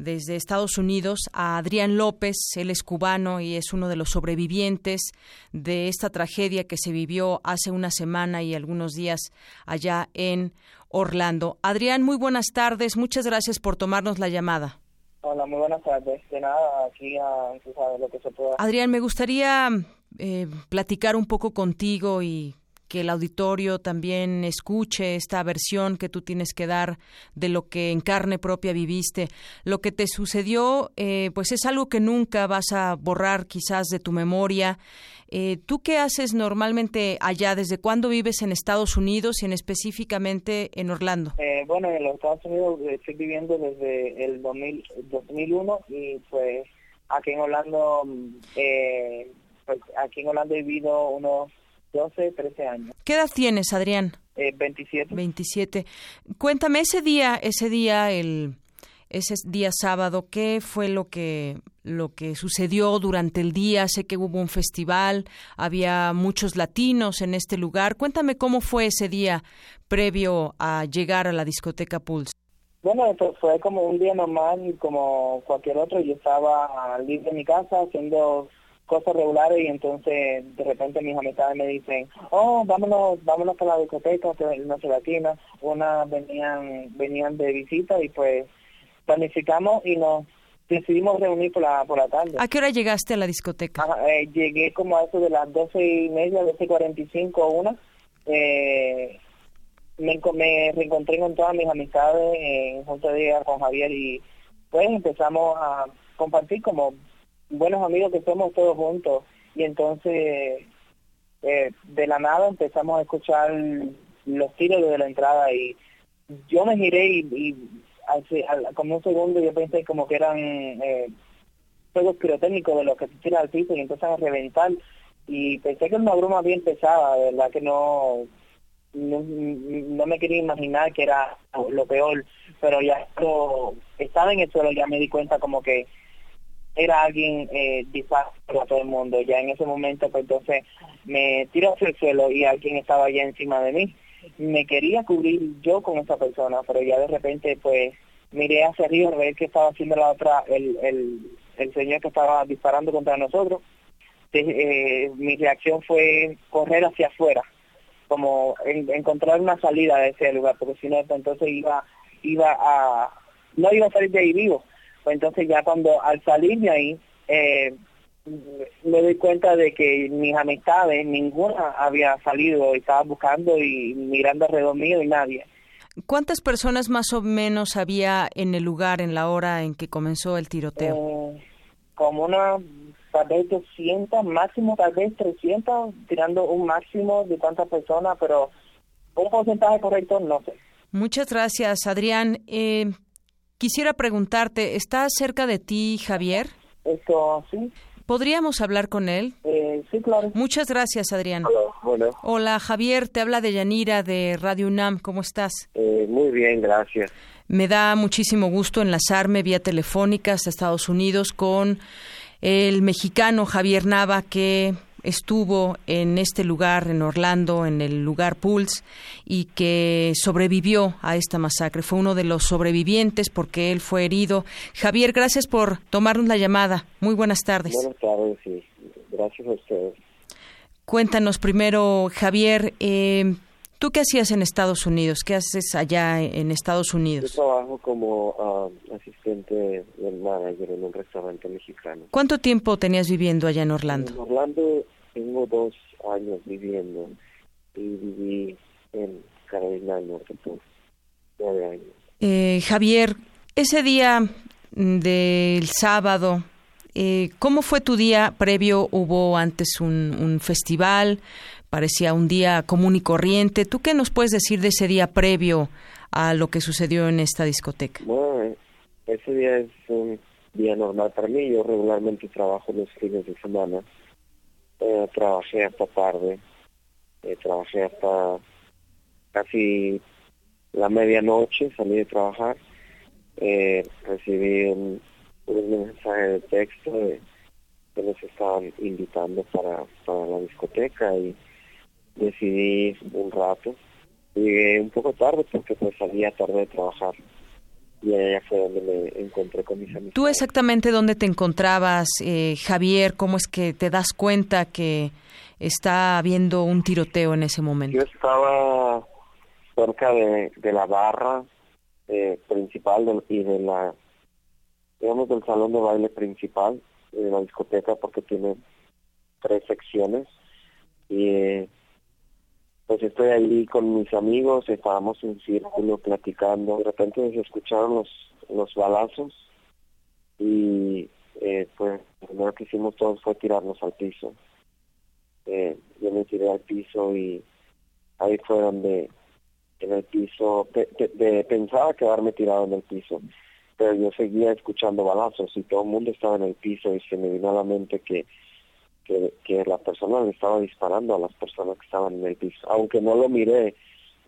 Speaker 1: desde Estados Unidos a Adrián López. Él es cubano y es uno de los sobrevivientes de esta tragedia que se vivió hace una semana y algunos días allá en Orlando. Adrián, muy buenas tardes. Muchas gracias por tomarnos la llamada.
Speaker 30: Hola, muy buenas tardes. De nada, aquí a, lo que se pueda.
Speaker 1: Adrián, me gustaría eh, platicar un poco contigo y que el auditorio también escuche esta versión que tú tienes que dar de lo que en carne propia viviste. Lo que te sucedió, eh, pues es algo que nunca vas a borrar quizás de tu memoria. Eh, ¿Tú qué haces normalmente allá? ¿Desde cuándo vives en Estados Unidos y en específicamente en Orlando?
Speaker 30: Eh, bueno, en los Estados Unidos estoy viviendo desde el 2001 y pues aquí en Orlando, pues aquí en Orlando he vivido unos 12, 13 años.
Speaker 1: ¿Qué edad tienes, Adrián?
Speaker 30: Eh, 27.
Speaker 1: 27. Cuéntame ese día, ese día, el ese día sábado, ¿qué fue lo que lo que sucedió durante el día? Sé que hubo un festival, había muchos latinos en este lugar. Cuéntame cómo fue ese día previo a llegar a la discoteca Pulse.
Speaker 30: Bueno, fue como un día normal, como cualquier otro. Yo estaba libre en mi casa haciendo cosas regulares y entonces de repente mis amistades me dicen, oh, vámonos, vámonos para la discoteca, no se latina, unas venían, venían de visita y pues planificamos y nos decidimos reunir por la, por la tarde.
Speaker 1: ¿A qué hora llegaste a la discoteca?
Speaker 30: Eh, llegué como a eso de las doce y media, doce cuarenta y cinco, una. Eh, me, me reencontré con todas mis amistades eh, junto a día con Javier y pues empezamos a compartir como buenos amigos que somos todos juntos. Y entonces eh, de la nada empezamos a escuchar los tiros desde la entrada y yo me giré y, como un segundo yo pensé como que eran eh, juegos pirotécnicos de los que se tiran al piso y empiezan a reventar. Y pensé que una broma bien pesada, de verdad que no no, me quería imaginar que era lo peor, pero ya cuando estaba en el suelo ya me di cuenta como que era alguien eh, para todo el mundo. Ya en ese momento, pues entonces me tiró hacia el suelo y alguien estaba allá encima de mí. Me quería cubrir yo con esa persona, pero ya de repente, pues miré hacia arriba a ver qué estaba haciendo la otra, el, el, señor que estaba disparando contra nosotros. Eh, mi reacción fue correr hacia afuera, como encontrar una salida de ese lugar, porque si no, pues entonces iba, iba a, no iba a salir de ahí vivo pues entonces ya cuando al salir de ahí, eh, me doy cuenta de que mis amistades, ninguna había salido, estaba buscando y mirando alrededor mío y nadie.
Speaker 1: ¿Cuántas personas más o menos había en el lugar en la hora en que comenzó el tiroteo?
Speaker 30: Eh, como una, tal vez 200, máximo tal vez 300, tirando un máximo de cuántas personas, pero un porcentaje correcto no sé.
Speaker 1: Muchas gracias, Adrián. Eh, Quisiera preguntarte, ¿está cerca de ti Javier?
Speaker 30: Esto, sí.
Speaker 1: ¿Podríamos hablar con él?
Speaker 30: Eh, sí, claro.
Speaker 1: Muchas gracias, Adrián.
Speaker 31: Hola,
Speaker 1: Hola, Javier, te habla de Yanira de Radio UNAM. ¿Cómo estás?
Speaker 31: Eh, muy bien, gracias.
Speaker 1: Me da muchísimo gusto enlazarme vía telefónica hasta Estados Unidos con el mexicano Javier Nava, que estuvo en este lugar, en Orlando, en el lugar Pulse, y que sobrevivió a esta masacre. Fue uno de los sobrevivientes porque él fue herido. Javier, gracias por tomarnos la llamada. Muy buenas tardes.
Speaker 31: Buenas tardes, sí. Gracias a ustedes.
Speaker 1: Cuéntanos primero, Javier, eh, ¿Tú qué hacías en Estados Unidos? ¿Qué haces allá en Estados Unidos?
Speaker 31: Yo trabajo como ah, asistente del manager en un restaurante mexicano.
Speaker 1: ¿Cuánto tiempo tenías viviendo allá en Orlando?
Speaker 31: En Orlando tengo dos años viviendo y viví en Carolina del Norte por nueve años.
Speaker 1: Eh, Javier, ese día del sábado, eh, ¿cómo fue tu día previo? ¿Hubo antes un, un festival? parecía un día común y corriente. ¿Tú qué nos puedes decir de ese día previo a lo que sucedió en esta discoteca?
Speaker 31: Bueno, eh, ese día es un día normal para mí. Yo regularmente trabajo los fines de semana. Eh, trabajé hasta tarde. Eh, trabajé hasta casi la medianoche. Salí de trabajar. recibí un, mensaje de texto que nos estaban invitando para, para la discoteca y decidí un rato. Llegué un poco tarde porque pues salía tarde de trabajar y allá fue donde me encontré con mis amigos.
Speaker 1: ¿Tú exactamente dónde te encontrabas, eh, Javier? ¿Cómo es que te das cuenta que está habiendo un tiroteo en ese momento?
Speaker 31: Yo estaba cerca de, de la barra eh, principal y de la, digamos, del salón de baile principal de la discoteca porque tiene tres secciones y eh, pues estoy ahí con mis amigos, estábamos en círculo platicando, de repente se escucharon los, los balazos y eh, pues lo primero que hicimos todos fue tirarnos al piso. Eh, yo me tiré al piso y ahí fue donde en el piso, pensaba quedarme tirado en el piso, pero yo seguía escuchando balazos y todo el mundo estaba en el piso y se me vino a la mente que que, la persona le estaba disparando a las personas que estaban en el piso. Aunque no lo miré,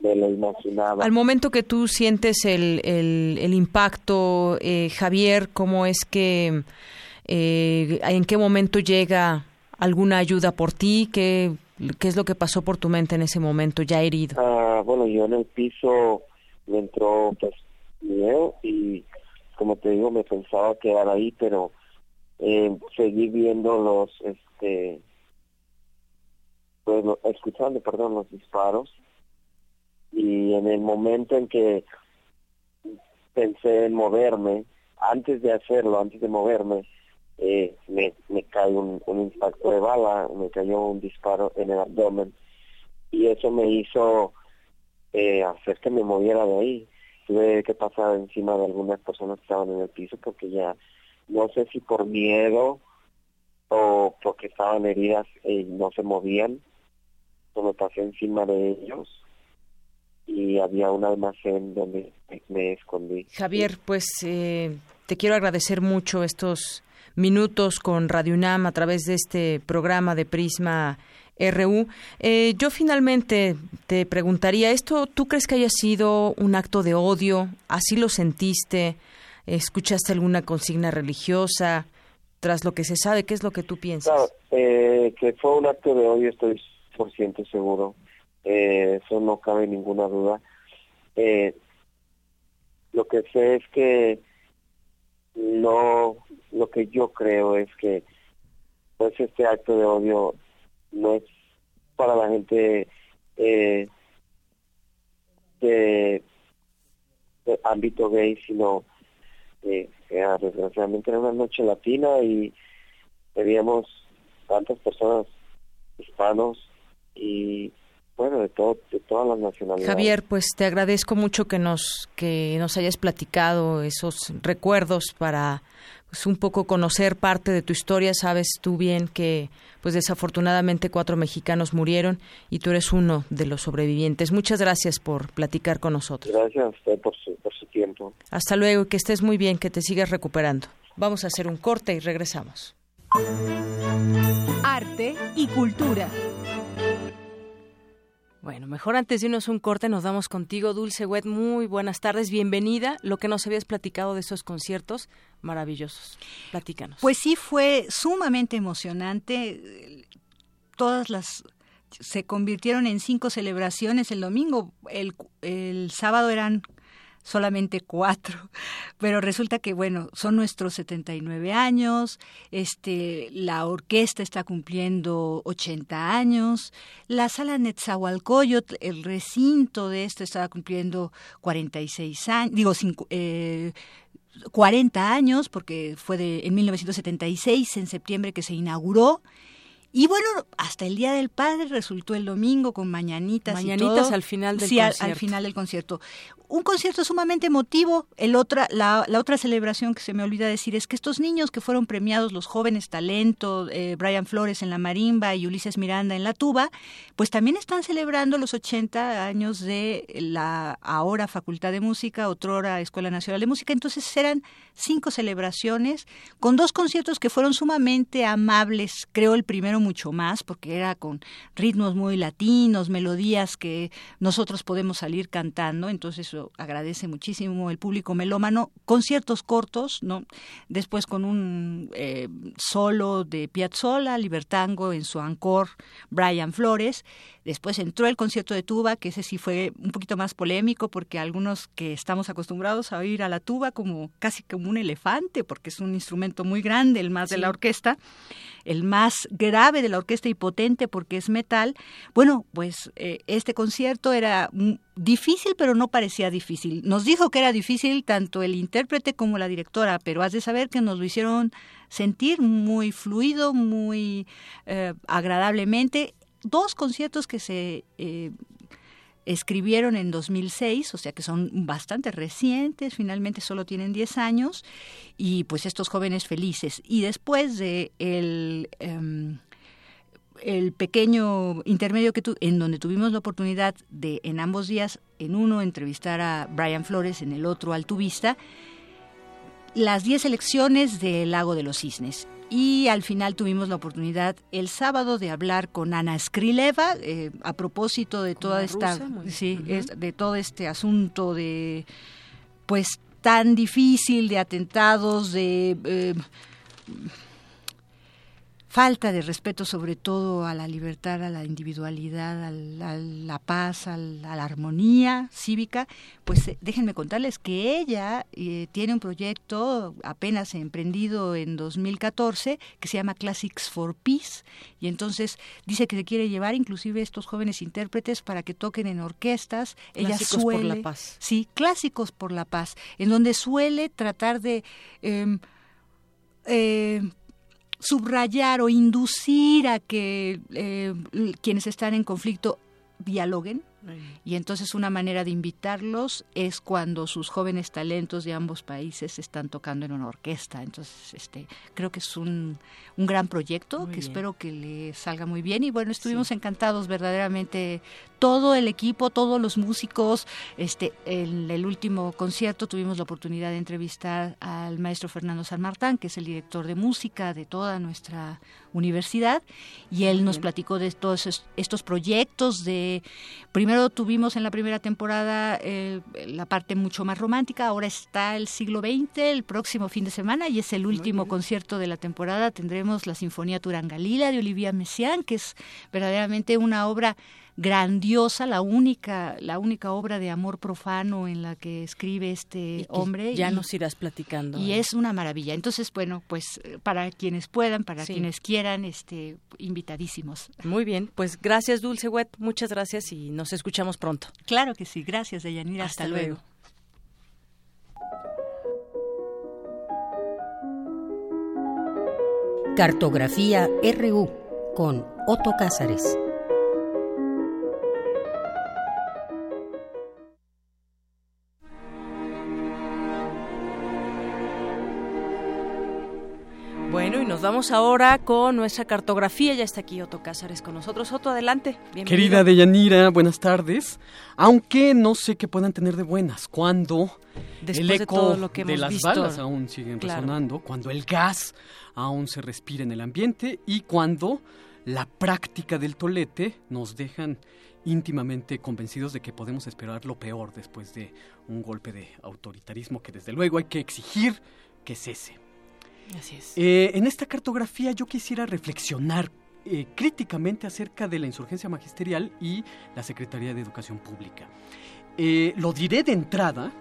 Speaker 31: me lo imaginaba.
Speaker 1: Al momento que tú sientes el, el, impacto, eh, Javier, ¿cómo es que, eh, en qué momento llega alguna ayuda por ti? ¿Qué, ¿Qué es lo que pasó por tu mente en ese momento, ya herido?
Speaker 31: Ah, bueno, yo en el piso me entró pues miedo y como te digo, me pensaba quedar ahí, pero eh, seguí viendo los este pues escuchando perdón los disparos. Y en el momento en que pensé en moverme antes de hacerlo antes de moverme eh, me, me cae un, un impacto de bala me cayó un disparo en el abdomen. Y eso me hizo eh, hacer que me moviera de ahí. Tuve que pasar encima de algunas personas que estaban en el piso porque ya no sé si por miedo o porque estaban heridas y no se movían, me pasé encima de ellos y había un almacén donde me escondí.
Speaker 1: Javier, pues eh, te quiero agradecer mucho estos minutos con Radio UNAM a través de este programa de Prisma RU. Eh, yo finalmente te preguntaría, ¿esto tú crees que haya sido un acto de odio? ¿Así lo sentiste? ¿Escuchaste alguna consigna religiosa? Tras lo que se sabe, ¿qué es lo que tú piensas?
Speaker 31: Eh, que fue un acto de odio, estoy por ciento seguro. Eh, eso no cabe ninguna duda. Eh, lo que sé es que no, lo que yo creo es que pues este acto de odio no es para la gente eh, de, ámbito gay, sino eh, era, desgraciadamente era una noche latina y teníamos tantas personas hispanos y bueno, de, todo, de todas las nacionalidades.
Speaker 1: Javier, pues te agradezco mucho que nos, que nos hayas platicado esos recuerdos para pues, un poco conocer parte de tu historia. Sabes tú bien que, pues desafortunadamente, cuatro mexicanos murieron y tú eres uno de los sobrevivientes. Muchas gracias por platicar con nosotros.
Speaker 31: Gracias a usted por su, por su tiempo.
Speaker 1: Hasta luego, que estés muy bien, que te sigas recuperando. Vamos a hacer un corte y regresamos.
Speaker 32: Arte y cultura.
Speaker 1: Bueno, mejor antes de irnos un corte nos damos contigo, Dulce Wet. Muy buenas tardes, bienvenida. Lo que nos habías platicado de esos conciertos maravillosos. Platícanos.
Speaker 33: Pues sí, fue sumamente emocionante. Todas las se convirtieron en cinco celebraciones el domingo. El, el sábado eran solamente cuatro, pero resulta que bueno, son nuestros 79 años, este la orquesta está cumpliendo 80 años, la sala Netzahualcoyot, el recinto de esto estaba cumpliendo 46 años, digo eh, 40 años porque fue de en 1976 en septiembre que se inauguró y bueno, hasta el Día del Padre resultó el domingo con mañanitas.
Speaker 1: Mañanitas al final del
Speaker 33: sí,
Speaker 1: concierto.
Speaker 33: al, final del concierto un concierto sumamente emotivo. El otra, la, la, otra celebración que se me olvida decir es que estos niños que fueron premiados, los jóvenes talentos, eh, Brian Flores en la marimba y Ulises Miranda en la tuba, pues también están celebrando los 80 años de la ahora Facultad de Música, otrora Escuela Nacional de Música. Entonces eran cinco celebraciones con dos conciertos que fueron sumamente amables. Creo el primero mucho más porque era con ritmos muy latinos, melodías que nosotros podemos salir cantando. Entonces agradece muchísimo el público melómano, conciertos cortos, ¿no? Después con un eh, solo de Piazzolla, Libertango en su ancor, Brian Flores. Después entró el concierto de tuba, que ese sí fue un poquito más polémico porque algunos que estamos acostumbrados a oír a la tuba como casi como un elefante, porque es un instrumento muy grande, el más de la orquesta, el más grave de la orquesta y potente porque es metal. Bueno, pues eh, este concierto era difícil, pero no parecía difícil. Nos dijo que era difícil tanto el intérprete como la directora, pero has de saber que nos lo hicieron sentir muy fluido, muy eh, agradablemente dos conciertos que se eh, escribieron en 2006, o sea que son bastante recientes, finalmente solo tienen 10 años, y pues estos jóvenes felices. Y después de el, em, el pequeño intermedio que tu, en donde tuvimos la oportunidad de en ambos días, en uno entrevistar a Brian Flores, en el otro al tubista, las 10 elecciones del Lago de los Cisnes y al final tuvimos la oportunidad el sábado de hablar con Ana Skrileva eh, a propósito de toda esta sí, de todo este asunto de pues tan difícil de atentados de eh, falta de respeto sobre todo a la libertad, a la individualidad, a la, paz, a la, armonía cívica, pues eh, déjenme contarles que ella eh, tiene un proyecto apenas emprendido en 2014 que se llama Classics for Peace y entonces dice que se quiere llevar inclusive estos jóvenes intérpretes para que toquen en orquestas.
Speaker 1: Clásicos ella suele, por la paz.
Speaker 33: Sí, clásicos por la paz, en donde suele tratar de... Em, eh, subrayar o inducir a que eh, quienes están en conflicto dialoguen, y entonces una manera de invitarlos es cuando sus jóvenes talentos de ambos países están tocando en una orquesta. Entonces, este, creo que es un, un gran proyecto que espero que le salga muy bien. Y bueno, estuvimos encantados verdaderamente todo el equipo, todos los músicos. Este, en el último concierto tuvimos la oportunidad de entrevistar al maestro Fernando San Martán, que es el director de música de toda nuestra universidad, y él nos platicó de todos estos proyectos de primero tuvimos en la primera temporada eh, la parte mucho más romántica, ahora está el siglo XX, el próximo fin de semana, y es el último concierto de la temporada. Tendremos la Sinfonía Turangalila de Olivia Messiaen, que es verdaderamente una obra grandiosa, la única, la única obra de amor profano en la que escribe este hombre.
Speaker 1: Ya nos irás platicando.
Speaker 33: Y es una maravilla. Entonces, bueno, pues para quienes puedan, para quienes quieran, este, invitadísimos.
Speaker 1: Muy bien, pues gracias Dulce Wet, muchas gracias y nos escuchamos pronto.
Speaker 33: Claro que sí, gracias Deyanira, hasta, hasta luego.
Speaker 32: Cartografía RU con Otto Cázares.
Speaker 1: Vamos ahora con nuestra cartografía. Ya está aquí Otto Cázares con nosotros. Otto, adelante.
Speaker 34: Bienvenido. Querida Deyanira, buenas tardes. Aunque no sé qué puedan tener de buenas cuando
Speaker 1: Después
Speaker 34: el eco
Speaker 1: de, todo lo que
Speaker 34: de
Speaker 1: hemos
Speaker 34: las
Speaker 1: visto.
Speaker 34: balas aún siguen
Speaker 1: Claro.
Speaker 34: resonando, cuando el gas aún se respira en el ambiente y cuando la práctica del tolete nos dejan íntimamente convencidos de que podemos esperar lo peor después de un golpe de autoritarismo que desde luego hay que exigir que cese.
Speaker 1: Así es.
Speaker 34: Eh, en esta cartografía yo quisiera reflexionar eh, críticamente acerca de la insurgencia magisterial y la Secretaría de Educación Pública. Eh, lo diré de entrada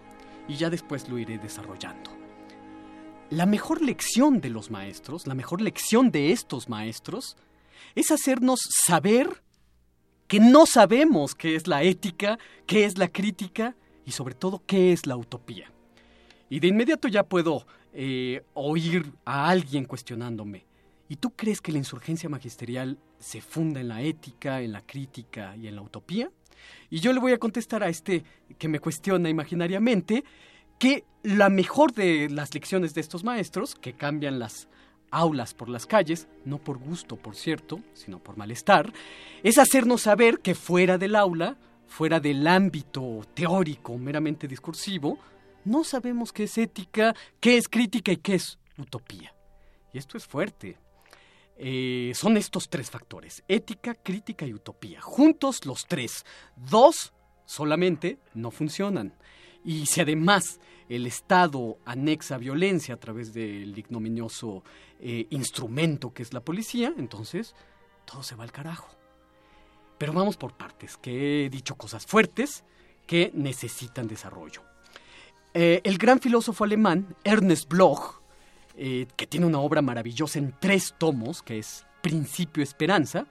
Speaker 34: y ya después lo iré desarrollando. La mejor lección de los maestros, la mejor lección de estos maestros, es hacernos saber que no sabemos qué es la ética, qué es la crítica y sobre todo qué es la utopía. Y de inmediato ya puedo eh, oír a alguien cuestionándome. ¿Y tú crees que la insurgencia magisterial se funda en la ética, en la crítica y en la utopía? Y yo le voy a contestar a este que me cuestiona imaginariamente que la mejor de las lecciones de estos maestros, que cambian las aulas por las calles, no por gusto, por cierto, sino por malestar, es hacernos saber que fuera del aula, fuera del ámbito teórico meramente discursivo, no sabemos qué es ética, qué es crítica y qué es utopía. Y esto es fuerte. Eh, son estos tres factores, ética, crítica y utopía. Juntos los tres. Dos solamente no funcionan. Y si además el Estado anexa violencia a través del ignominioso eh, instrumento que es la policía, entonces todo se va al carajo. Pero vamos por partes, que he dicho cosas fuertes que necesitan desarrollo. Eh, el gran filósofo alemán Ernest Bloch, eh, que tiene una obra maravillosa en tres tomos, que es Principio Esperanza,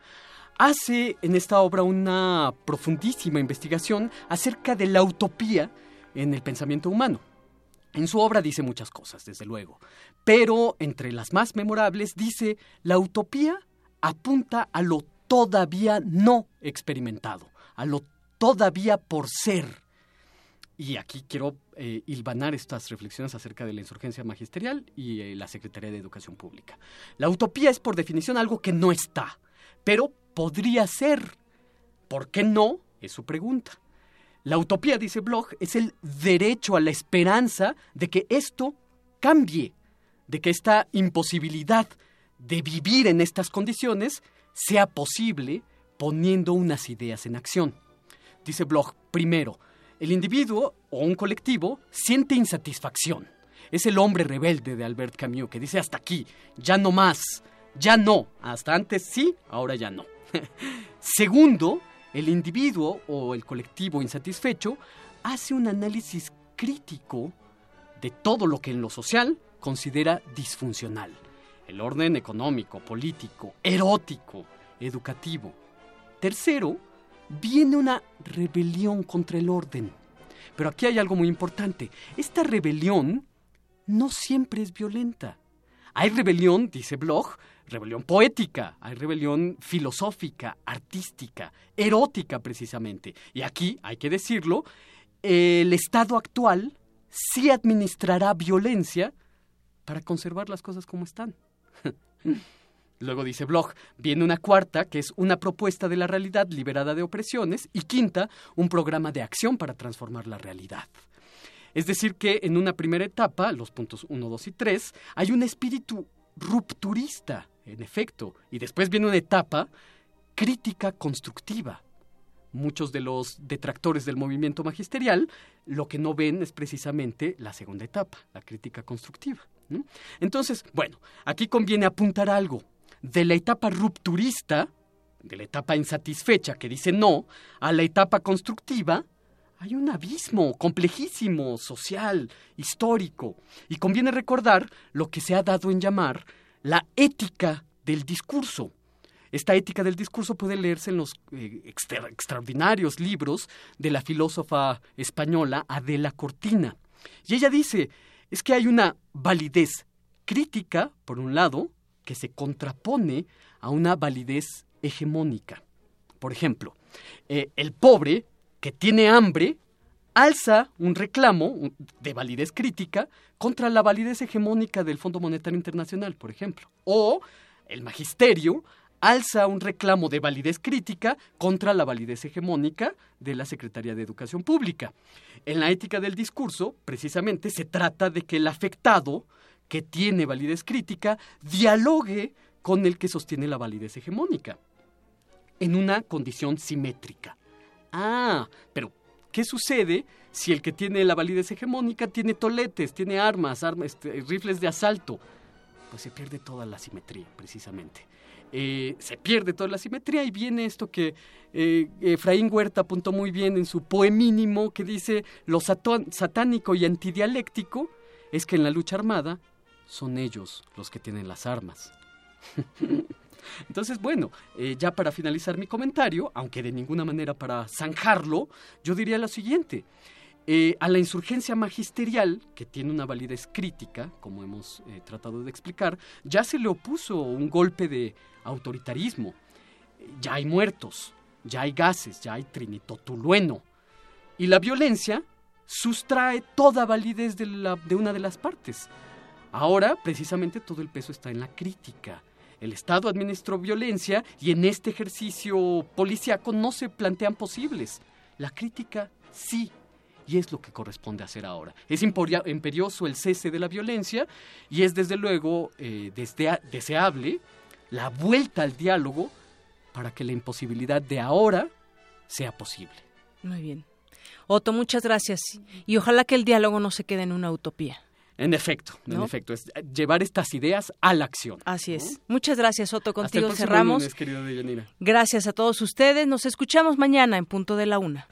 Speaker 34: hace en esta obra una profundísima investigación acerca de la utopía en el pensamiento humano. En su obra dice muchas cosas, desde luego, pero entre las más memorables dice, la utopía apunta a lo todavía no experimentado, a lo todavía por ser. Y aquí quiero eh, hilvanar estas reflexiones acerca de la insurgencia magisterial y eh, la Secretaría de Educación Pública. La utopía es por definición algo que no está, pero podría ser. ¿Por qué no? Es su pregunta. La utopía, dice Bloch, es el derecho a la esperanza de que esto cambie, de que esta imposibilidad de vivir en estas condiciones sea posible poniendo unas ideas en acción. Dice Bloch, primero, el individuo o un colectivo siente insatisfacción. Es el hombre rebelde de Albert Camus que dice hasta aquí, ya no más, ya no, hasta antes sí, ahora ya no. Segundo, el individuo o el colectivo insatisfecho hace un análisis crítico de todo lo que en lo social considera disfuncional. El orden económico, político, erótico, educativo. Tercero, viene una rebelión contra el orden. Pero aquí hay algo muy importante. Esta rebelión no siempre es violenta. Hay rebelión, dice Bloch, rebelión poética, hay rebelión filosófica, artística, erótica precisamente. Y aquí, hay que decirlo, el Estado actual sí administrará violencia para conservar las cosas como están. Luego dice Bloch, viene una cuarta, que es una propuesta de la realidad liberada de opresiones, y quinta, un programa de acción para transformar la realidad. Es decir, que en una primera etapa, los puntos 1, 2 y 3, hay un espíritu rupturista, en efecto, y después viene una etapa crítica constructiva. muchos de los detractores del movimiento magisterial lo que no ven es precisamente la segunda etapa, la crítica constructiva. Entonces, bueno, aquí conviene apuntar algo. De la etapa rupturista, de la etapa insatisfecha que dice no, a la etapa constructiva, hay un abismo complejísimo, social, histórico, y conviene recordar lo que se ha dado en llamar la ética del discurso. Esta ética del discurso puede leerse en los eh, extraordinarios libros de la filósofa española Adela Cortina. Y ella dice, es que hay una validez crítica, por un lado, que se contrapone a una validez hegemónica. Por ejemplo, eh, el pobre que tiene hambre alza un reclamo de validez crítica contra la validez hegemónica del Fondo Monetario Internacional, por ejemplo. O el magisterio alza un reclamo de validez crítica contra la validez hegemónica de la Secretaría de Educación Pública. En la ética del discurso, precisamente, se trata de que el afectado, que tiene validez crítica, dialogue con el que sostiene la validez hegemónica, en una condición simétrica. Ah, pero ¿qué sucede si el que tiene la validez hegemónica tiene toletes, tiene armas, armas este, rifles de asalto? Pues se pierde toda la simetría, precisamente. Eh, se pierde toda la simetría y viene esto que eh, Efraín Huerta apuntó muy bien en su poemínimo que dice lo satánico y antidialéctico es que en la lucha armada son ellos los que tienen las armas. Entonces, bueno, eh, ya para finalizar mi comentario, aunque de ninguna manera para zanjarlo, yo diría lo siguiente. Eh, a la insurgencia magisterial, que tiene una validez crítica, como hemos eh, tratado de explicar, ya se le opuso un golpe de autoritarismo. Ya hay muertos, ya hay gases, ya hay trinitotulueno. Y la violencia sustrae toda validez de, una de las partes. Ahora, precisamente, todo el peso está en la crítica. El Estado administró violencia y en este ejercicio policiaco no se plantean posibles. La crítica sí y es lo que corresponde hacer ahora. Es imperioso el cese de la violencia y es desde luego eh, deseable la vuelta al diálogo para que la imposibilidad de ahora sea posible.
Speaker 1: Muy bien. Otto, muchas gracias. Y ojalá que el diálogo no se quede en una utopía.
Speaker 34: En efecto, en efecto, es llevar estas ideas a la acción.
Speaker 1: Así es. Muchas gracias, Otto. Contigo cerramos. gracias a todos ustedes. Nos escuchamos mañana en punto de la una.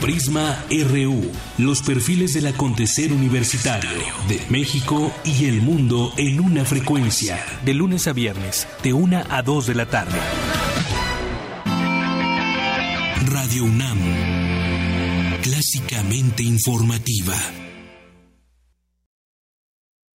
Speaker 35: Prisma RU, los perfiles del acontecer universitario de México y el mundo en una frecuencia. De lunes a viernes, de una a dos de la tarde. Radio UNAM, clásicamente informativa.